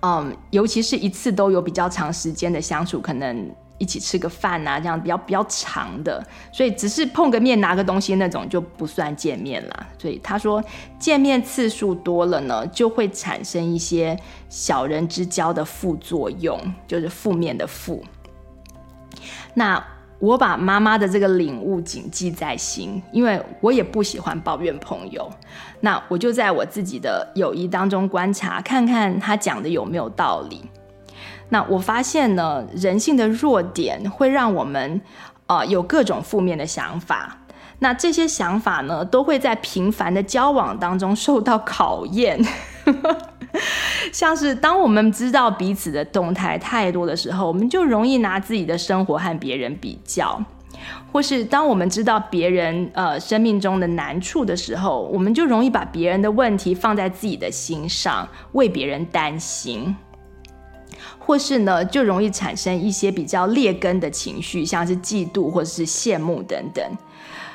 嗯，尤其是一次都有比较长时间的相处，可能。一起吃个饭啊，这样比较比较长的，所以只是碰个面拿个东西那种就不算见面啦。所以他说，见面次数多了呢，就会产生一些小人之交的副作用，就是负面的负。那我把妈妈的这个领悟谨记在心，因为我也不喜欢抱怨朋友。那我就在我自己的友谊当中观察，看看他讲的有没有道理。那我发现呢，人性的弱点会让我们，呃，有各种负面的想法。那这些想法呢，都会在频繁的交往当中受到考验。像是当我们知道彼此的动态太多的时候，我们就容易拿自己的生活和别人比较；或是当我们知道别人呃生命中的难处的时候，我们就容易把别人的问题放在自己的心上，为别人担心。或是呢就容易产生一些比较劣根的情绪，像是嫉妒或者是羡慕等等。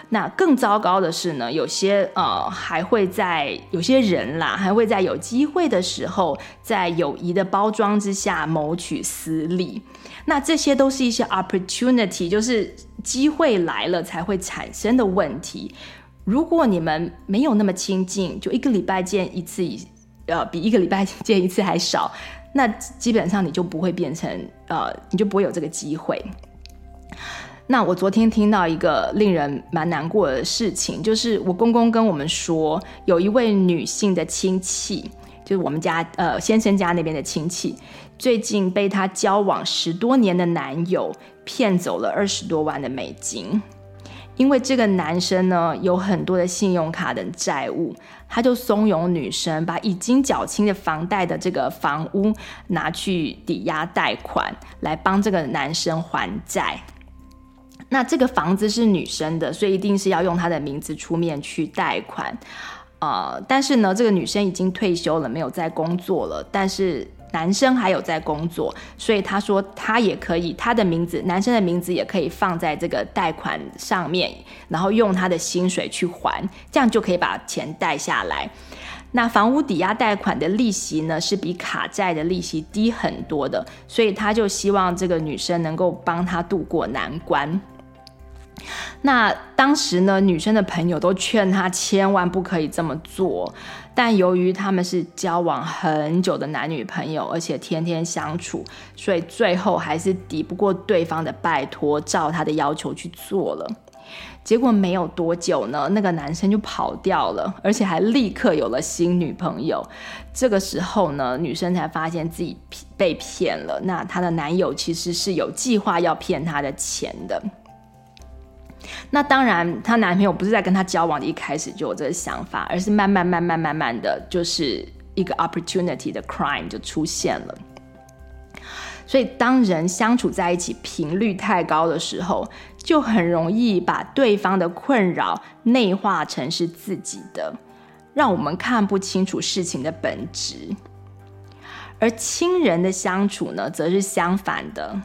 那更糟糕的是呢，有些呃还会在有些人啦，还会在有机会的时候，在友谊的包装之下谋取私利。那这些都是一些 opportunity，就是机会来了才会产生的问题。如果你们没有那么亲近，就一个礼拜见一次以，呃，比一个礼拜见一次还少，那基本上你就不会变成呃，你就不会有这个机会。那我昨天听到一个令人蛮难过的事情，就是我公公跟我们说，有一位女性的亲戚，就是我们家呃先生家那边的亲戚，最近被他交往十多年的男友骗走了二十多万的美金。因为这个男生呢有很多的信用卡等债务，他就怂恿女生把已经缴清的房贷的这个房屋拿去抵押贷款，来帮这个男生还债。那这个房子是女生的，所以一定是要用她的名字出面去贷款，呃，但是呢，这个女生已经退休了，没有在工作了，但是男生还有在工作，所以他说他也可以，他的名字，男生的名字也可以放在这个贷款上面，然后用他的薪水去还，这样就可以把钱贷下来。那房屋抵押贷款的利息呢，是比卡债的利息低很多的，所以他就希望这个女生能够帮他渡过难关。那当时呢，女生的朋友都劝她千万不可以这么做，但由于他们是交往很久的男女朋友，而且天天相处，所以最后还是抵不过对方的拜托，照他的要求去做了。结果没有多久呢，那个男生就跑掉了，而且还立刻有了新女朋友。这个时候呢，女生才发现自己被骗了。那她的男友其实是有计划要骗她的钱的。那当然，她男朋友不是在跟她交往的一开始就有这个想法，而是慢慢、慢慢、慢慢的就是一个 opportunity 的 crime 就出现了。所以，当人相处在一起频率太高的时候，就很容易把对方的困扰内化成是自己的，让我们看不清楚事情的本质。而亲人的相处呢，则是相反的。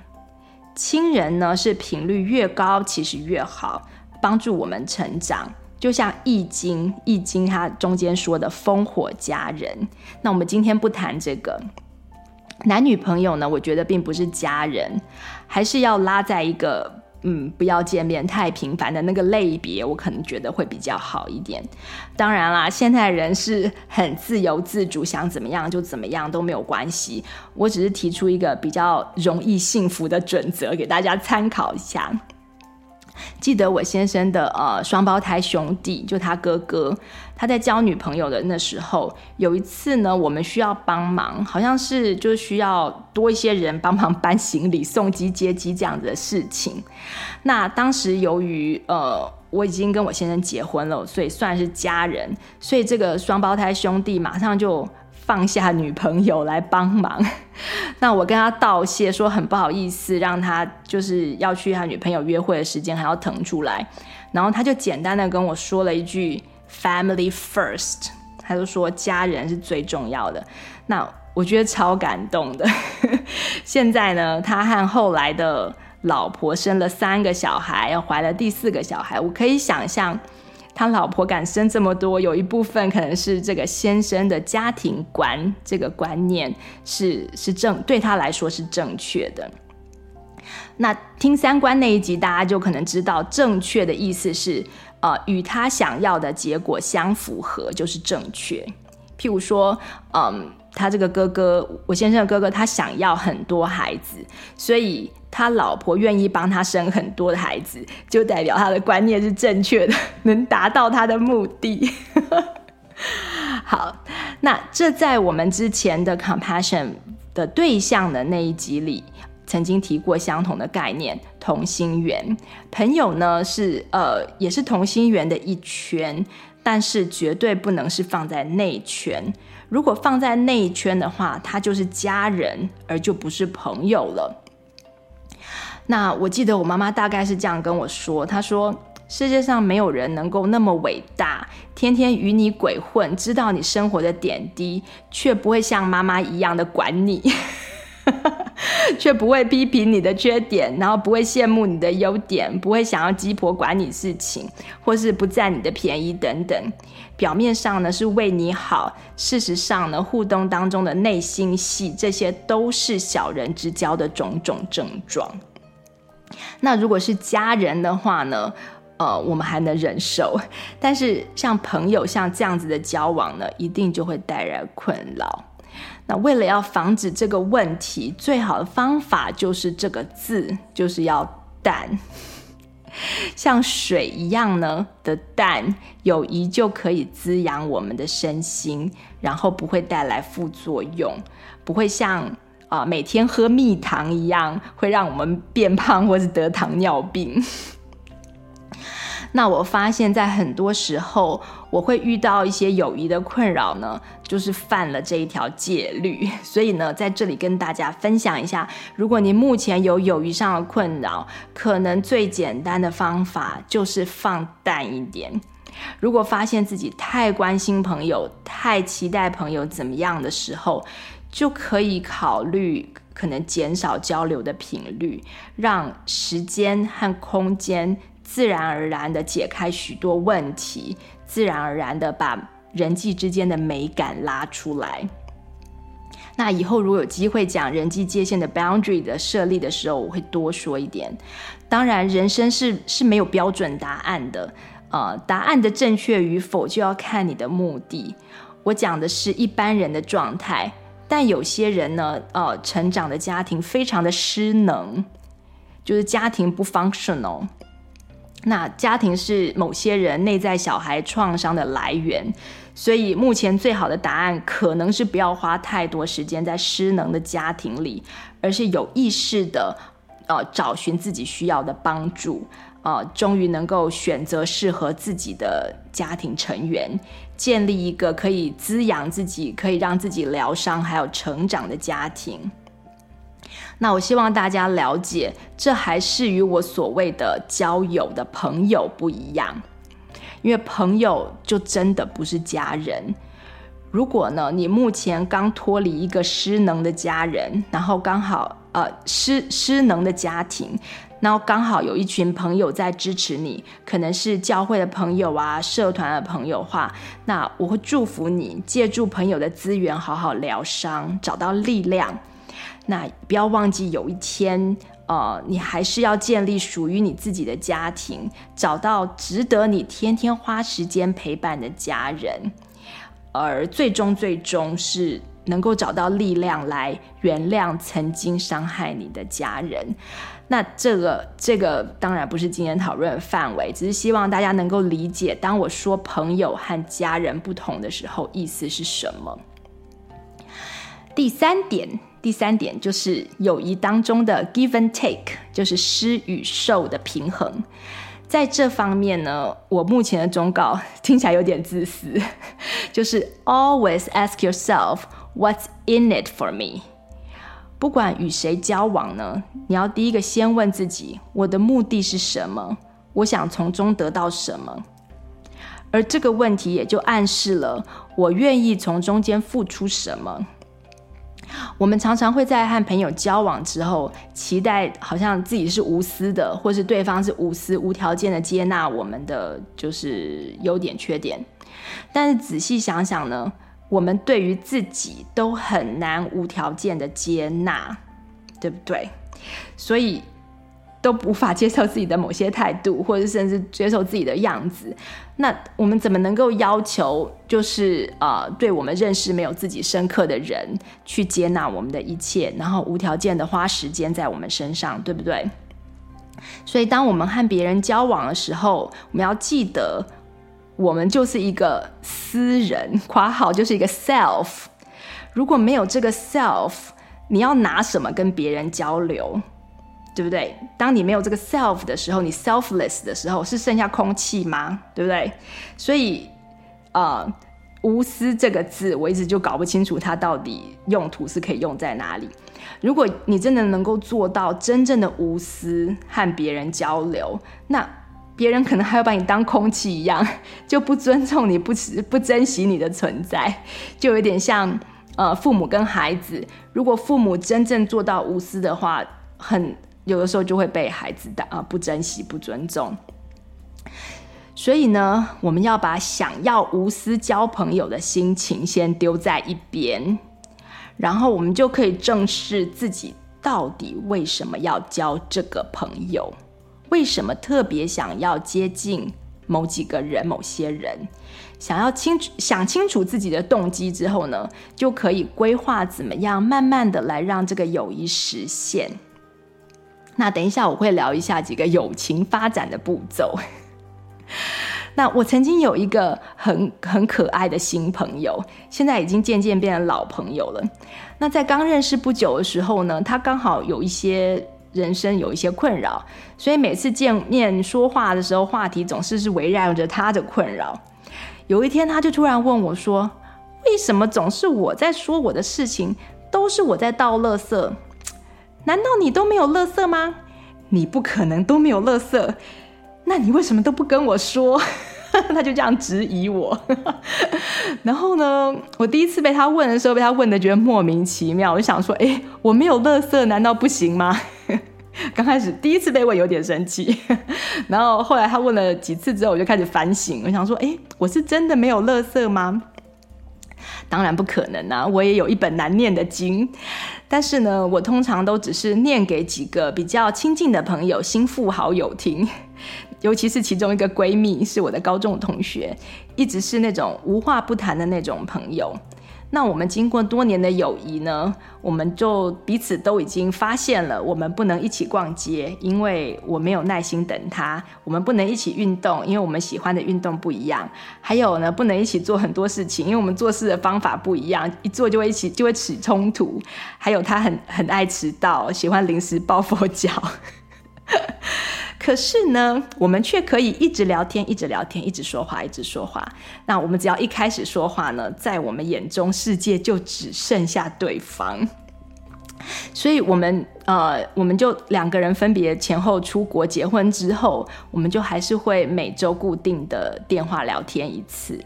亲人呢，是频率越高，其实越好，帮助我们成长。就像《易经》，《易经》它中间说的“烽火家人”。那我们今天不谈这个。男女朋友呢，我觉得并不是家人，还是要拉在一个。嗯，不要见面太频繁的那个类别，我可能觉得会比较好一点。当然啦，现在人是很自由自主，想怎么样就怎么样都没有关系。我只是提出一个比较容易幸福的准则给大家参考一下。记得我先生的呃双胞胎兄弟，就他哥哥，他在交女朋友的那时候，有一次呢，我们需要帮忙，好像是就需要多一些人帮忙搬行李、送机接机这样子的事情。那当时由于呃我已经跟我先生结婚了，所以算是家人，所以这个双胞胎兄弟马上就。放下女朋友来帮忙，那我跟他道谢，说很不好意思，让他就是要去他女朋友约会的时间还要腾出来，然后他就简单的跟我说了一句 “family first”，他就说家人是最重要的。那我觉得超感动的。现在呢，他和后来的老婆生了三个小孩，要怀了第四个小孩，我可以想象。他老婆敢生这么多，有一部分可能是这个先生的家庭观，这个观念是是正，对他来说是正确的。那听三观那一集，大家就可能知道，正确的意思是，呃，与他想要的结果相符合，就是正确。譬如说，嗯，他这个哥哥，我先生的哥哥，他想要很多孩子，所以。他老婆愿意帮他生很多的孩子，就代表他的观念是正确的，能达到他的目的。好，那这在我们之前的 compassion 的对象的那一集里，曾经提过相同的概念，同心圆。朋友呢是呃也是同心圆的一圈，但是绝对不能是放在内圈。如果放在内圈的话，他就是家人，而就不是朋友了。那我记得我妈妈大概是这样跟我说，她说世界上没有人能够那么伟大，天天与你鬼混，知道你生活的点滴，却不会像妈妈一样的管你。却不会批评你的缺点，然后不会羡慕你的优点，不会想要鸡婆管你事情，或是不占你的便宜等等。表面上呢是为你好，事实上呢互动当中的内心戏，这些都是小人之交的种种症状。那如果是家人的话呢，呃，我们还能忍受，但是像朋友像这样子的交往呢，一定就会带来困扰。那为了要防止这个问题，最好的方法就是这个字，就是要淡，像水一样呢的淡，友谊就可以滋养我们的身心，然后不会带来副作用，不会像啊、每天喝蜜糖一样，会让我们变胖或是得糖尿病。那我发现，在很多时候，我会遇到一些友谊的困扰呢，就是犯了这一条戒律。所以呢，在这里跟大家分享一下，如果你目前有友谊上的困扰，可能最简单的方法就是放淡一点。如果发现自己太关心朋友、太期待朋友怎么样的时候，就可以考虑可能减少交流的频率，让时间和空间。自然而然的解开许多问题，自然而然的把人际之间的美感拉出来。那以后如果有机会讲人际界限的 boundary 的设立的时候，我会多说一点。当然，人生是是没有标准答案的，呃，答案的正确与否就要看你的目的。我讲的是一般人的状态，但有些人呢，呃，成长的家庭非常的失能，就是家庭不 functional。那家庭是某些人内在小孩创伤的来源，所以目前最好的答案可能是不要花太多时间在失能的家庭里，而是有意识的，呃，找寻自己需要的帮助，呃，终于能够选择适合自己的家庭成员，建立一个可以滋养自己、可以让自己疗伤还有成长的家庭。那我希望大家了解，这还是与我所谓的交友的朋友不一样，因为朋友就真的不是家人。如果呢，你目前刚脱离一个失能的家人，然后刚好呃失失能的家庭，然后刚好有一群朋友在支持你，可能是教会的朋友啊、社团的朋友的话，那我会祝福你借助朋友的资源，好好疗伤，找到力量。那不要忘记，有一天，呃，你还是要建立属于你自己的家庭，找到值得你天天花时间陪伴的家人，而最终最终是能够找到力量来原谅曾经伤害你的家人。那这个这个当然不是今天讨论的范围，只是希望大家能够理解，当我说朋友和家人不同的时候，意思是什么。第三点。第三点就是友谊当中的 give and take，就是施与受的平衡。在这方面呢，我目前的忠告听起来有点自私，就是 always ask yourself what's in it for me。不管与谁交往呢，你要第一个先问自己，我的目的是什么？我想从中得到什么？而这个问题也就暗示了我愿意从中间付出什么。我们常常会在和朋友交往之后，期待好像自己是无私的，或是对方是无私、无条件的接纳我们的就是优点、缺点。但是仔细想想呢，我们对于自己都很难无条件的接纳，对不对？所以。都无法接受自己的某些态度，或者甚至接受自己的样子，那我们怎么能够要求，就是呃，对我们认识没有自己深刻的人去接纳我们的一切，然后无条件的花时间在我们身上，对不对？所以，当我们和别人交往的时候，我们要记得，我们就是一个私人，括号就是一个 self。如果没有这个 self，你要拿什么跟别人交流？对不对？当你没有这个 self 的时候，你 selfless 的时候，是剩下空气吗？对不对？所以，呃，无私这个字，我一直就搞不清楚它到底用途是可以用在哪里。如果你真的能够做到真正的无私和别人交流，那别人可能还要把你当空气一样，就不尊重你，不不珍惜你的存在，就有点像。呃，父母跟孩子，如果父母真正做到无私的话，很有的时候就会被孩子的啊不珍惜、不尊重。所以呢，我们要把想要无私交朋友的心情先丢在一边，然后我们就可以正视自己到底为什么要交这个朋友，为什么特别想要接近某几个人、某些人，想要清楚想清楚自己的动机之后呢，就可以规划怎么样慢慢的来让这个友谊实现。那等一下我会聊一下几个友情发展的步骤。那我曾经有一个很很可爱的新朋友，现在已经渐渐变成老朋友了。那在刚认识不久的时候呢，他刚好有一些人生有一些困扰，所以每次见面说话的时候，话题总是是围绕着他的困扰。有一天，他就突然问我说：“为什么总是我在说我的事情，都是我在倒垃圾？难道你都没有垃圾吗？你不可能都没有垃圾。”那你为什么都不跟我说？他就这样质疑我。然后呢，我第一次被他问的时候，被他问的觉得莫名其妙。我就想说，哎，我没有垃圾，难道不行吗？刚开始第一次被问有点生气，然后后来他问了几次之后，我就开始反省。我想说，哎，我是真的没有乐色吗？当然不可能啊！我也有一本难念的经，但是呢，我通常都只是念给几个比较亲近的朋友、心腹好友听。尤其是其中一个闺蜜是我的高中同学，一直是那种无话不谈的那种朋友。那我们经过多年的友谊呢，我们就彼此都已经发现了，我们不能一起逛街，因为我没有耐心等他；我们不能一起运动，因为我们喜欢的运动不一样；还有呢，不能一起做很多事情，因为我们做事的方法不一样，一做就会一起就会起冲突。还有他很很爱迟到，喜欢临时抱佛脚。可是呢，我们却可以一直聊天，一直聊天，一直说话，一直说话。那我们只要一开始说话呢，在我们眼中，世界就只剩下对方。所以，我们呃，我们就两个人分别前后出国结婚之后，我们就还是会每周固定的电话聊天一次。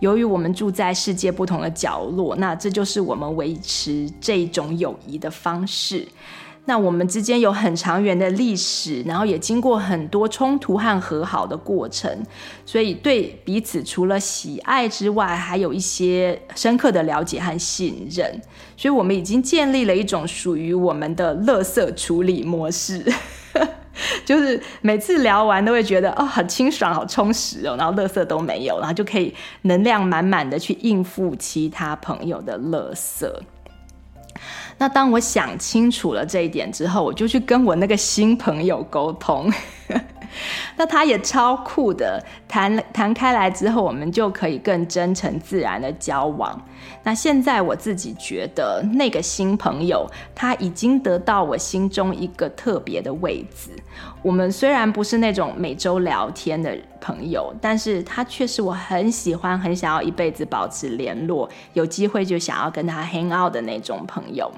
由于我们住在世界不同的角落，那这就是我们维持这种友谊的方式。那我们之间有很长远的历史，然后也经过很多冲突和和好的过程，所以对彼此除了喜爱之外，还有一些深刻的了解和信任。所以我们已经建立了一种属于我们的垃圾处理模式，就是每次聊完都会觉得哦，很清爽，好充实哦，然后垃圾都没有，然后就可以能量满满的去应付其他朋友的垃圾。那当我想清楚了这一点之后，我就去跟我那个新朋友沟通。那他也超酷的，谈谈开来之后，我们就可以更真诚自然的交往。那现在我自己觉得，那个新朋友他已经得到我心中一个特别的位置。我们虽然不是那种每周聊天的朋友，但是他却是我很喜欢、很想要一辈子保持联络，有机会就想要跟他 hang out 的那种朋友。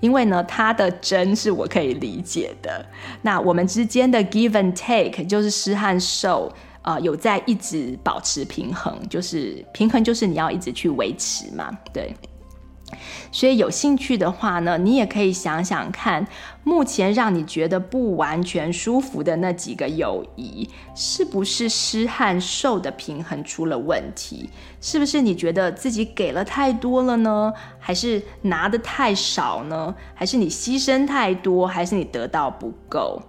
因为呢，他的真是我可以理解的。那我们之间的 give and take 就是施和受，呃，有在一直保持平衡，就是平衡就是你要一直去维持嘛，对。所以有兴趣的话呢，你也可以想想看，目前让你觉得不完全舒服的那几个友谊，是不是失和受的平衡出了问题？是不是你觉得自己给了太多了呢？还是拿的太少呢？还是你牺牲太多？还是你得到不够？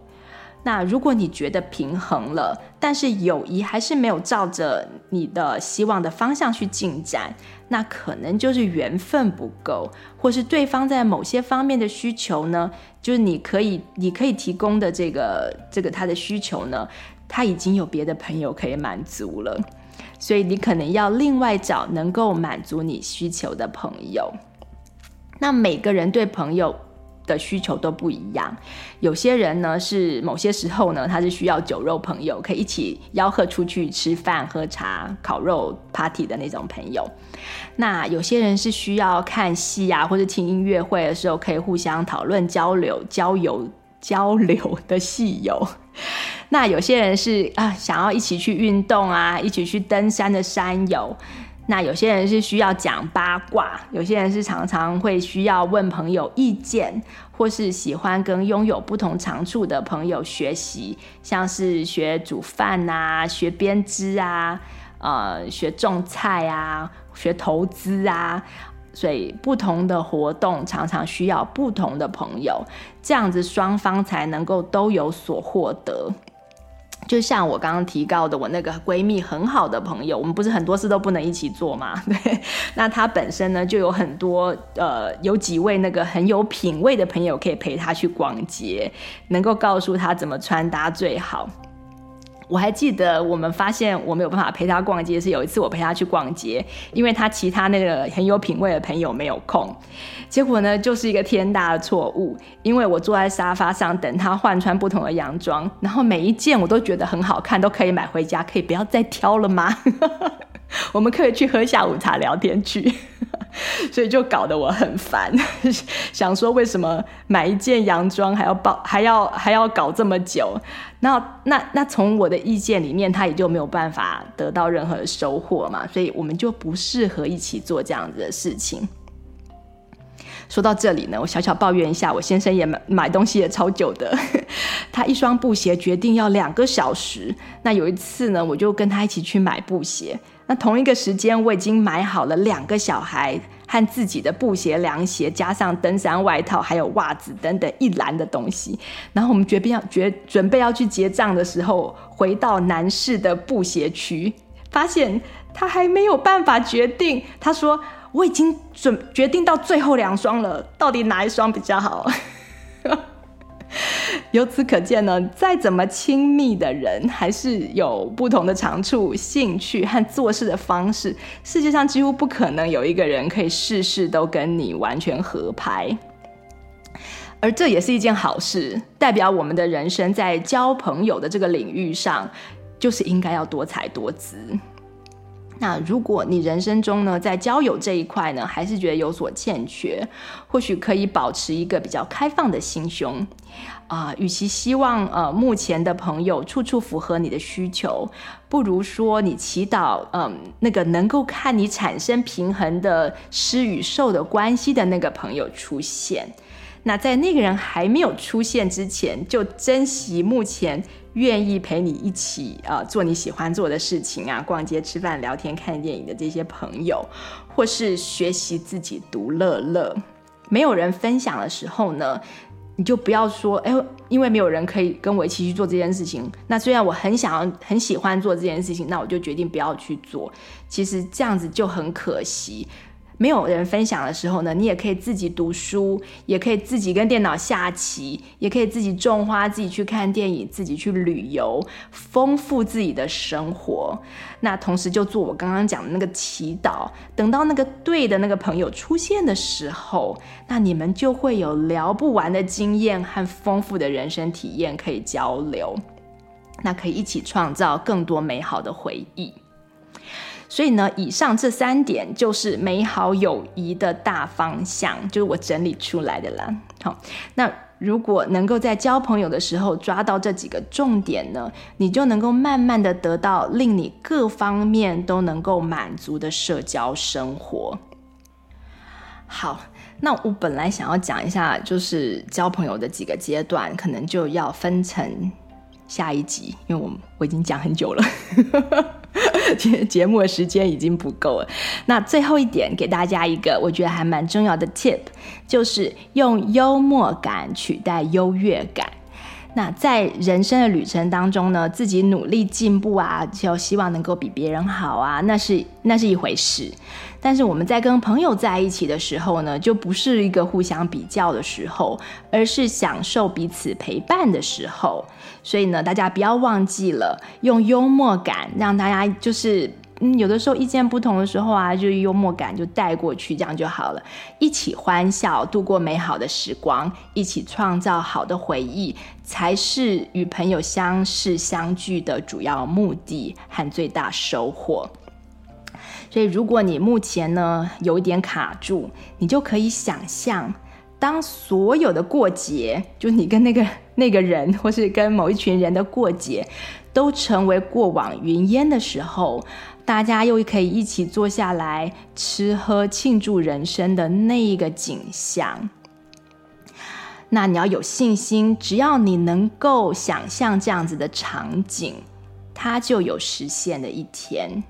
那如果你觉得平衡了，但是友谊还是没有照着你的希望的方向去进展，那可能就是缘分不够，或是对方在某些方面的需求呢，就是你可以你可以提供的这个这个他的需求呢，他已经有别的朋友可以满足了，所以你可能要另外找能够满足你需求的朋友。那每个人对朋友的需求都不一样，有些人呢是某些时候呢，他是需要酒肉朋友，可以一起吆喝出去吃饭、喝茶、烤肉、party 的那种朋友。那有些人是需要看戏啊，或者听音乐会的时候，可以互相讨论、交流、交友、交流的戏友。那有些人是啊，想要一起去运动啊，一起去登山的山友。那有些人是需要讲八卦，有些人是常常会需要问朋友意见，或是喜欢跟拥有不同长处的朋友学习，像是学煮饭啊、学编织啊、呃、学种菜啊、学投资啊，所以不同的活动常常需要不同的朋友，这样子双方才能够都有所获得。就像我刚刚提到的，我那个闺蜜很好的朋友，我们不是很多事都不能一起做嘛？对，那她本身呢就有很多呃，有几位那个很有品味的朋友可以陪她去逛街，能够告诉她怎么穿搭最好。我还记得，我们发现我没有办法陪他逛街，是有一次我陪他去逛街，因为他其他那个很有品味的朋友没有空，结果呢就是一个天大的错误，因为我坐在沙发上等他换穿不同的洋装，然后每一件我都觉得很好看，都可以买回家，可以不要再挑了吗？我们可以去喝下午茶聊天去。所以就搞得我很烦，想说为什么买一件洋装还要包，还要还要搞这么久？那那那从我的意见里面，他也就没有办法得到任何收获嘛，所以我们就不适合一起做这样子的事情。说到这里呢，我小小抱怨一下，我先生也买买东西也超久的，他一双布鞋决定要两个小时。那有一次呢，我就跟他一起去买布鞋。那同一个时间，我已经买好了两个小孩和自己的布鞋、凉鞋，加上登山外套，还有袜子等等一篮的东西。然后我们决定要决准备要去结账的时候，回到男士的布鞋区，发现他还没有办法决定。他说：“我已经准决定到最后两双了，到底哪一双比较好？” 由此可见呢，再怎么亲密的人，还是有不同的长处、兴趣和做事的方式。世界上几乎不可能有一个人可以事事都跟你完全合拍，而这也是一件好事，代表我们的人生在交朋友的这个领域上，就是应该要多才多姿。那如果你人生中呢，在交友这一块呢，还是觉得有所欠缺，或许可以保持一个比较开放的心胸啊。与其希望呃目前的朋友处处符合你的需求，不如说你祈祷嗯那个能够看你产生平衡的施与受的关系的那个朋友出现。那在那个人还没有出现之前，就珍惜目前。愿意陪你一起啊、做你喜欢做的事情啊，逛街、吃饭、聊天、看电影的这些朋友，或是学习自己独乐乐。没有人分享的时候呢，你就不要说，哎，因为没有人可以跟我一起去做这件事情。那虽然我很想要、很喜欢做这件事情，那我就决定不要去做。其实这样子就很可惜。没有人分享的时候呢，你也可以自己读书，也可以自己跟电脑下棋，也可以自己种花，自己去看电影，自己去旅游，丰富自己的生活。那同时就做我刚刚讲的那个祈祷，等到那个对的那个朋友出现的时候，那你们就会有聊不完的经验和丰富的人生体验可以交流，那可以一起创造更多美好的回忆。所以呢，以上这三点就是美好友谊的大方向，就是我整理出来的啦。好，那如果能够在交朋友的时候抓到这几个重点呢，你就能够慢慢的得到令你各方面都能够满足的社交生活。好，那我本来想要讲一下，就是交朋友的几个阶段，可能就要分成下一集，因为我我已经讲很久了。节节目的时间已经不够了，那最后一点给大家一个我觉得还蛮重要的 tip，就是用幽默感取代优越感。那在人生的旅程当中呢，自己努力进步啊，就希望能够比别人好啊，那是那是一回事。但是我们在跟朋友在一起的时候呢，就不是一个互相比较的时候，而是享受彼此陪伴的时候。所以呢，大家不要忘记了用幽默感，让大家就是。嗯，有的时候意见不同的时候啊，就幽默感就带过去，这样就好了。一起欢笑，度过美好的时光，一起创造好的回忆，才是与朋友相识相聚的主要目的和最大收获。所以，如果你目前呢有一点卡住，你就可以想象，当所有的过节，就你跟那个 那个人，或是跟某一群人的过节，都成为过往云烟的时候。大家又可以一起坐下来吃喝庆祝人生的那一个景象。那你要有信心，只要你能够想象这样子的场景，它就有实现的一天。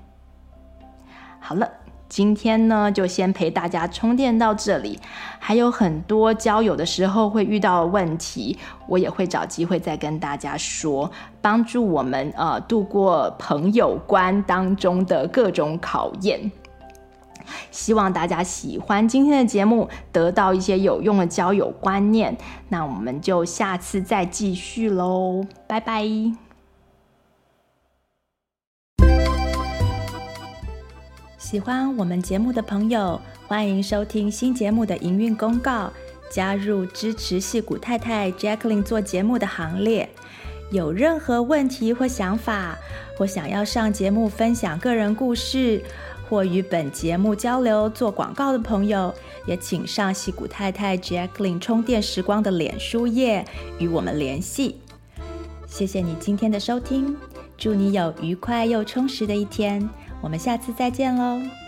好了。今天呢，就先陪大家充电到这里，还有很多交友的时候会遇到的问题，我也会找机会再跟大家说，帮助我们呃度过朋友关当中的各种考验。希望大家喜欢今天的节目，得到一些有用的交友观念。那我们就下次再继续喽，拜拜。喜欢我们节目的朋友，欢迎收听新节目的营运公告，加入支持戏骨太太 Jacqueline 做节目的行列。有任何问题或想法，或想要上节目分享个人故事，或与本节目交流做广告的朋友，也请上戏骨太太 Jacqueline 充电时光的脸书页与我们联系。谢谢你今天的收听，祝你有愉快又充实的一天。我们下次再见喽。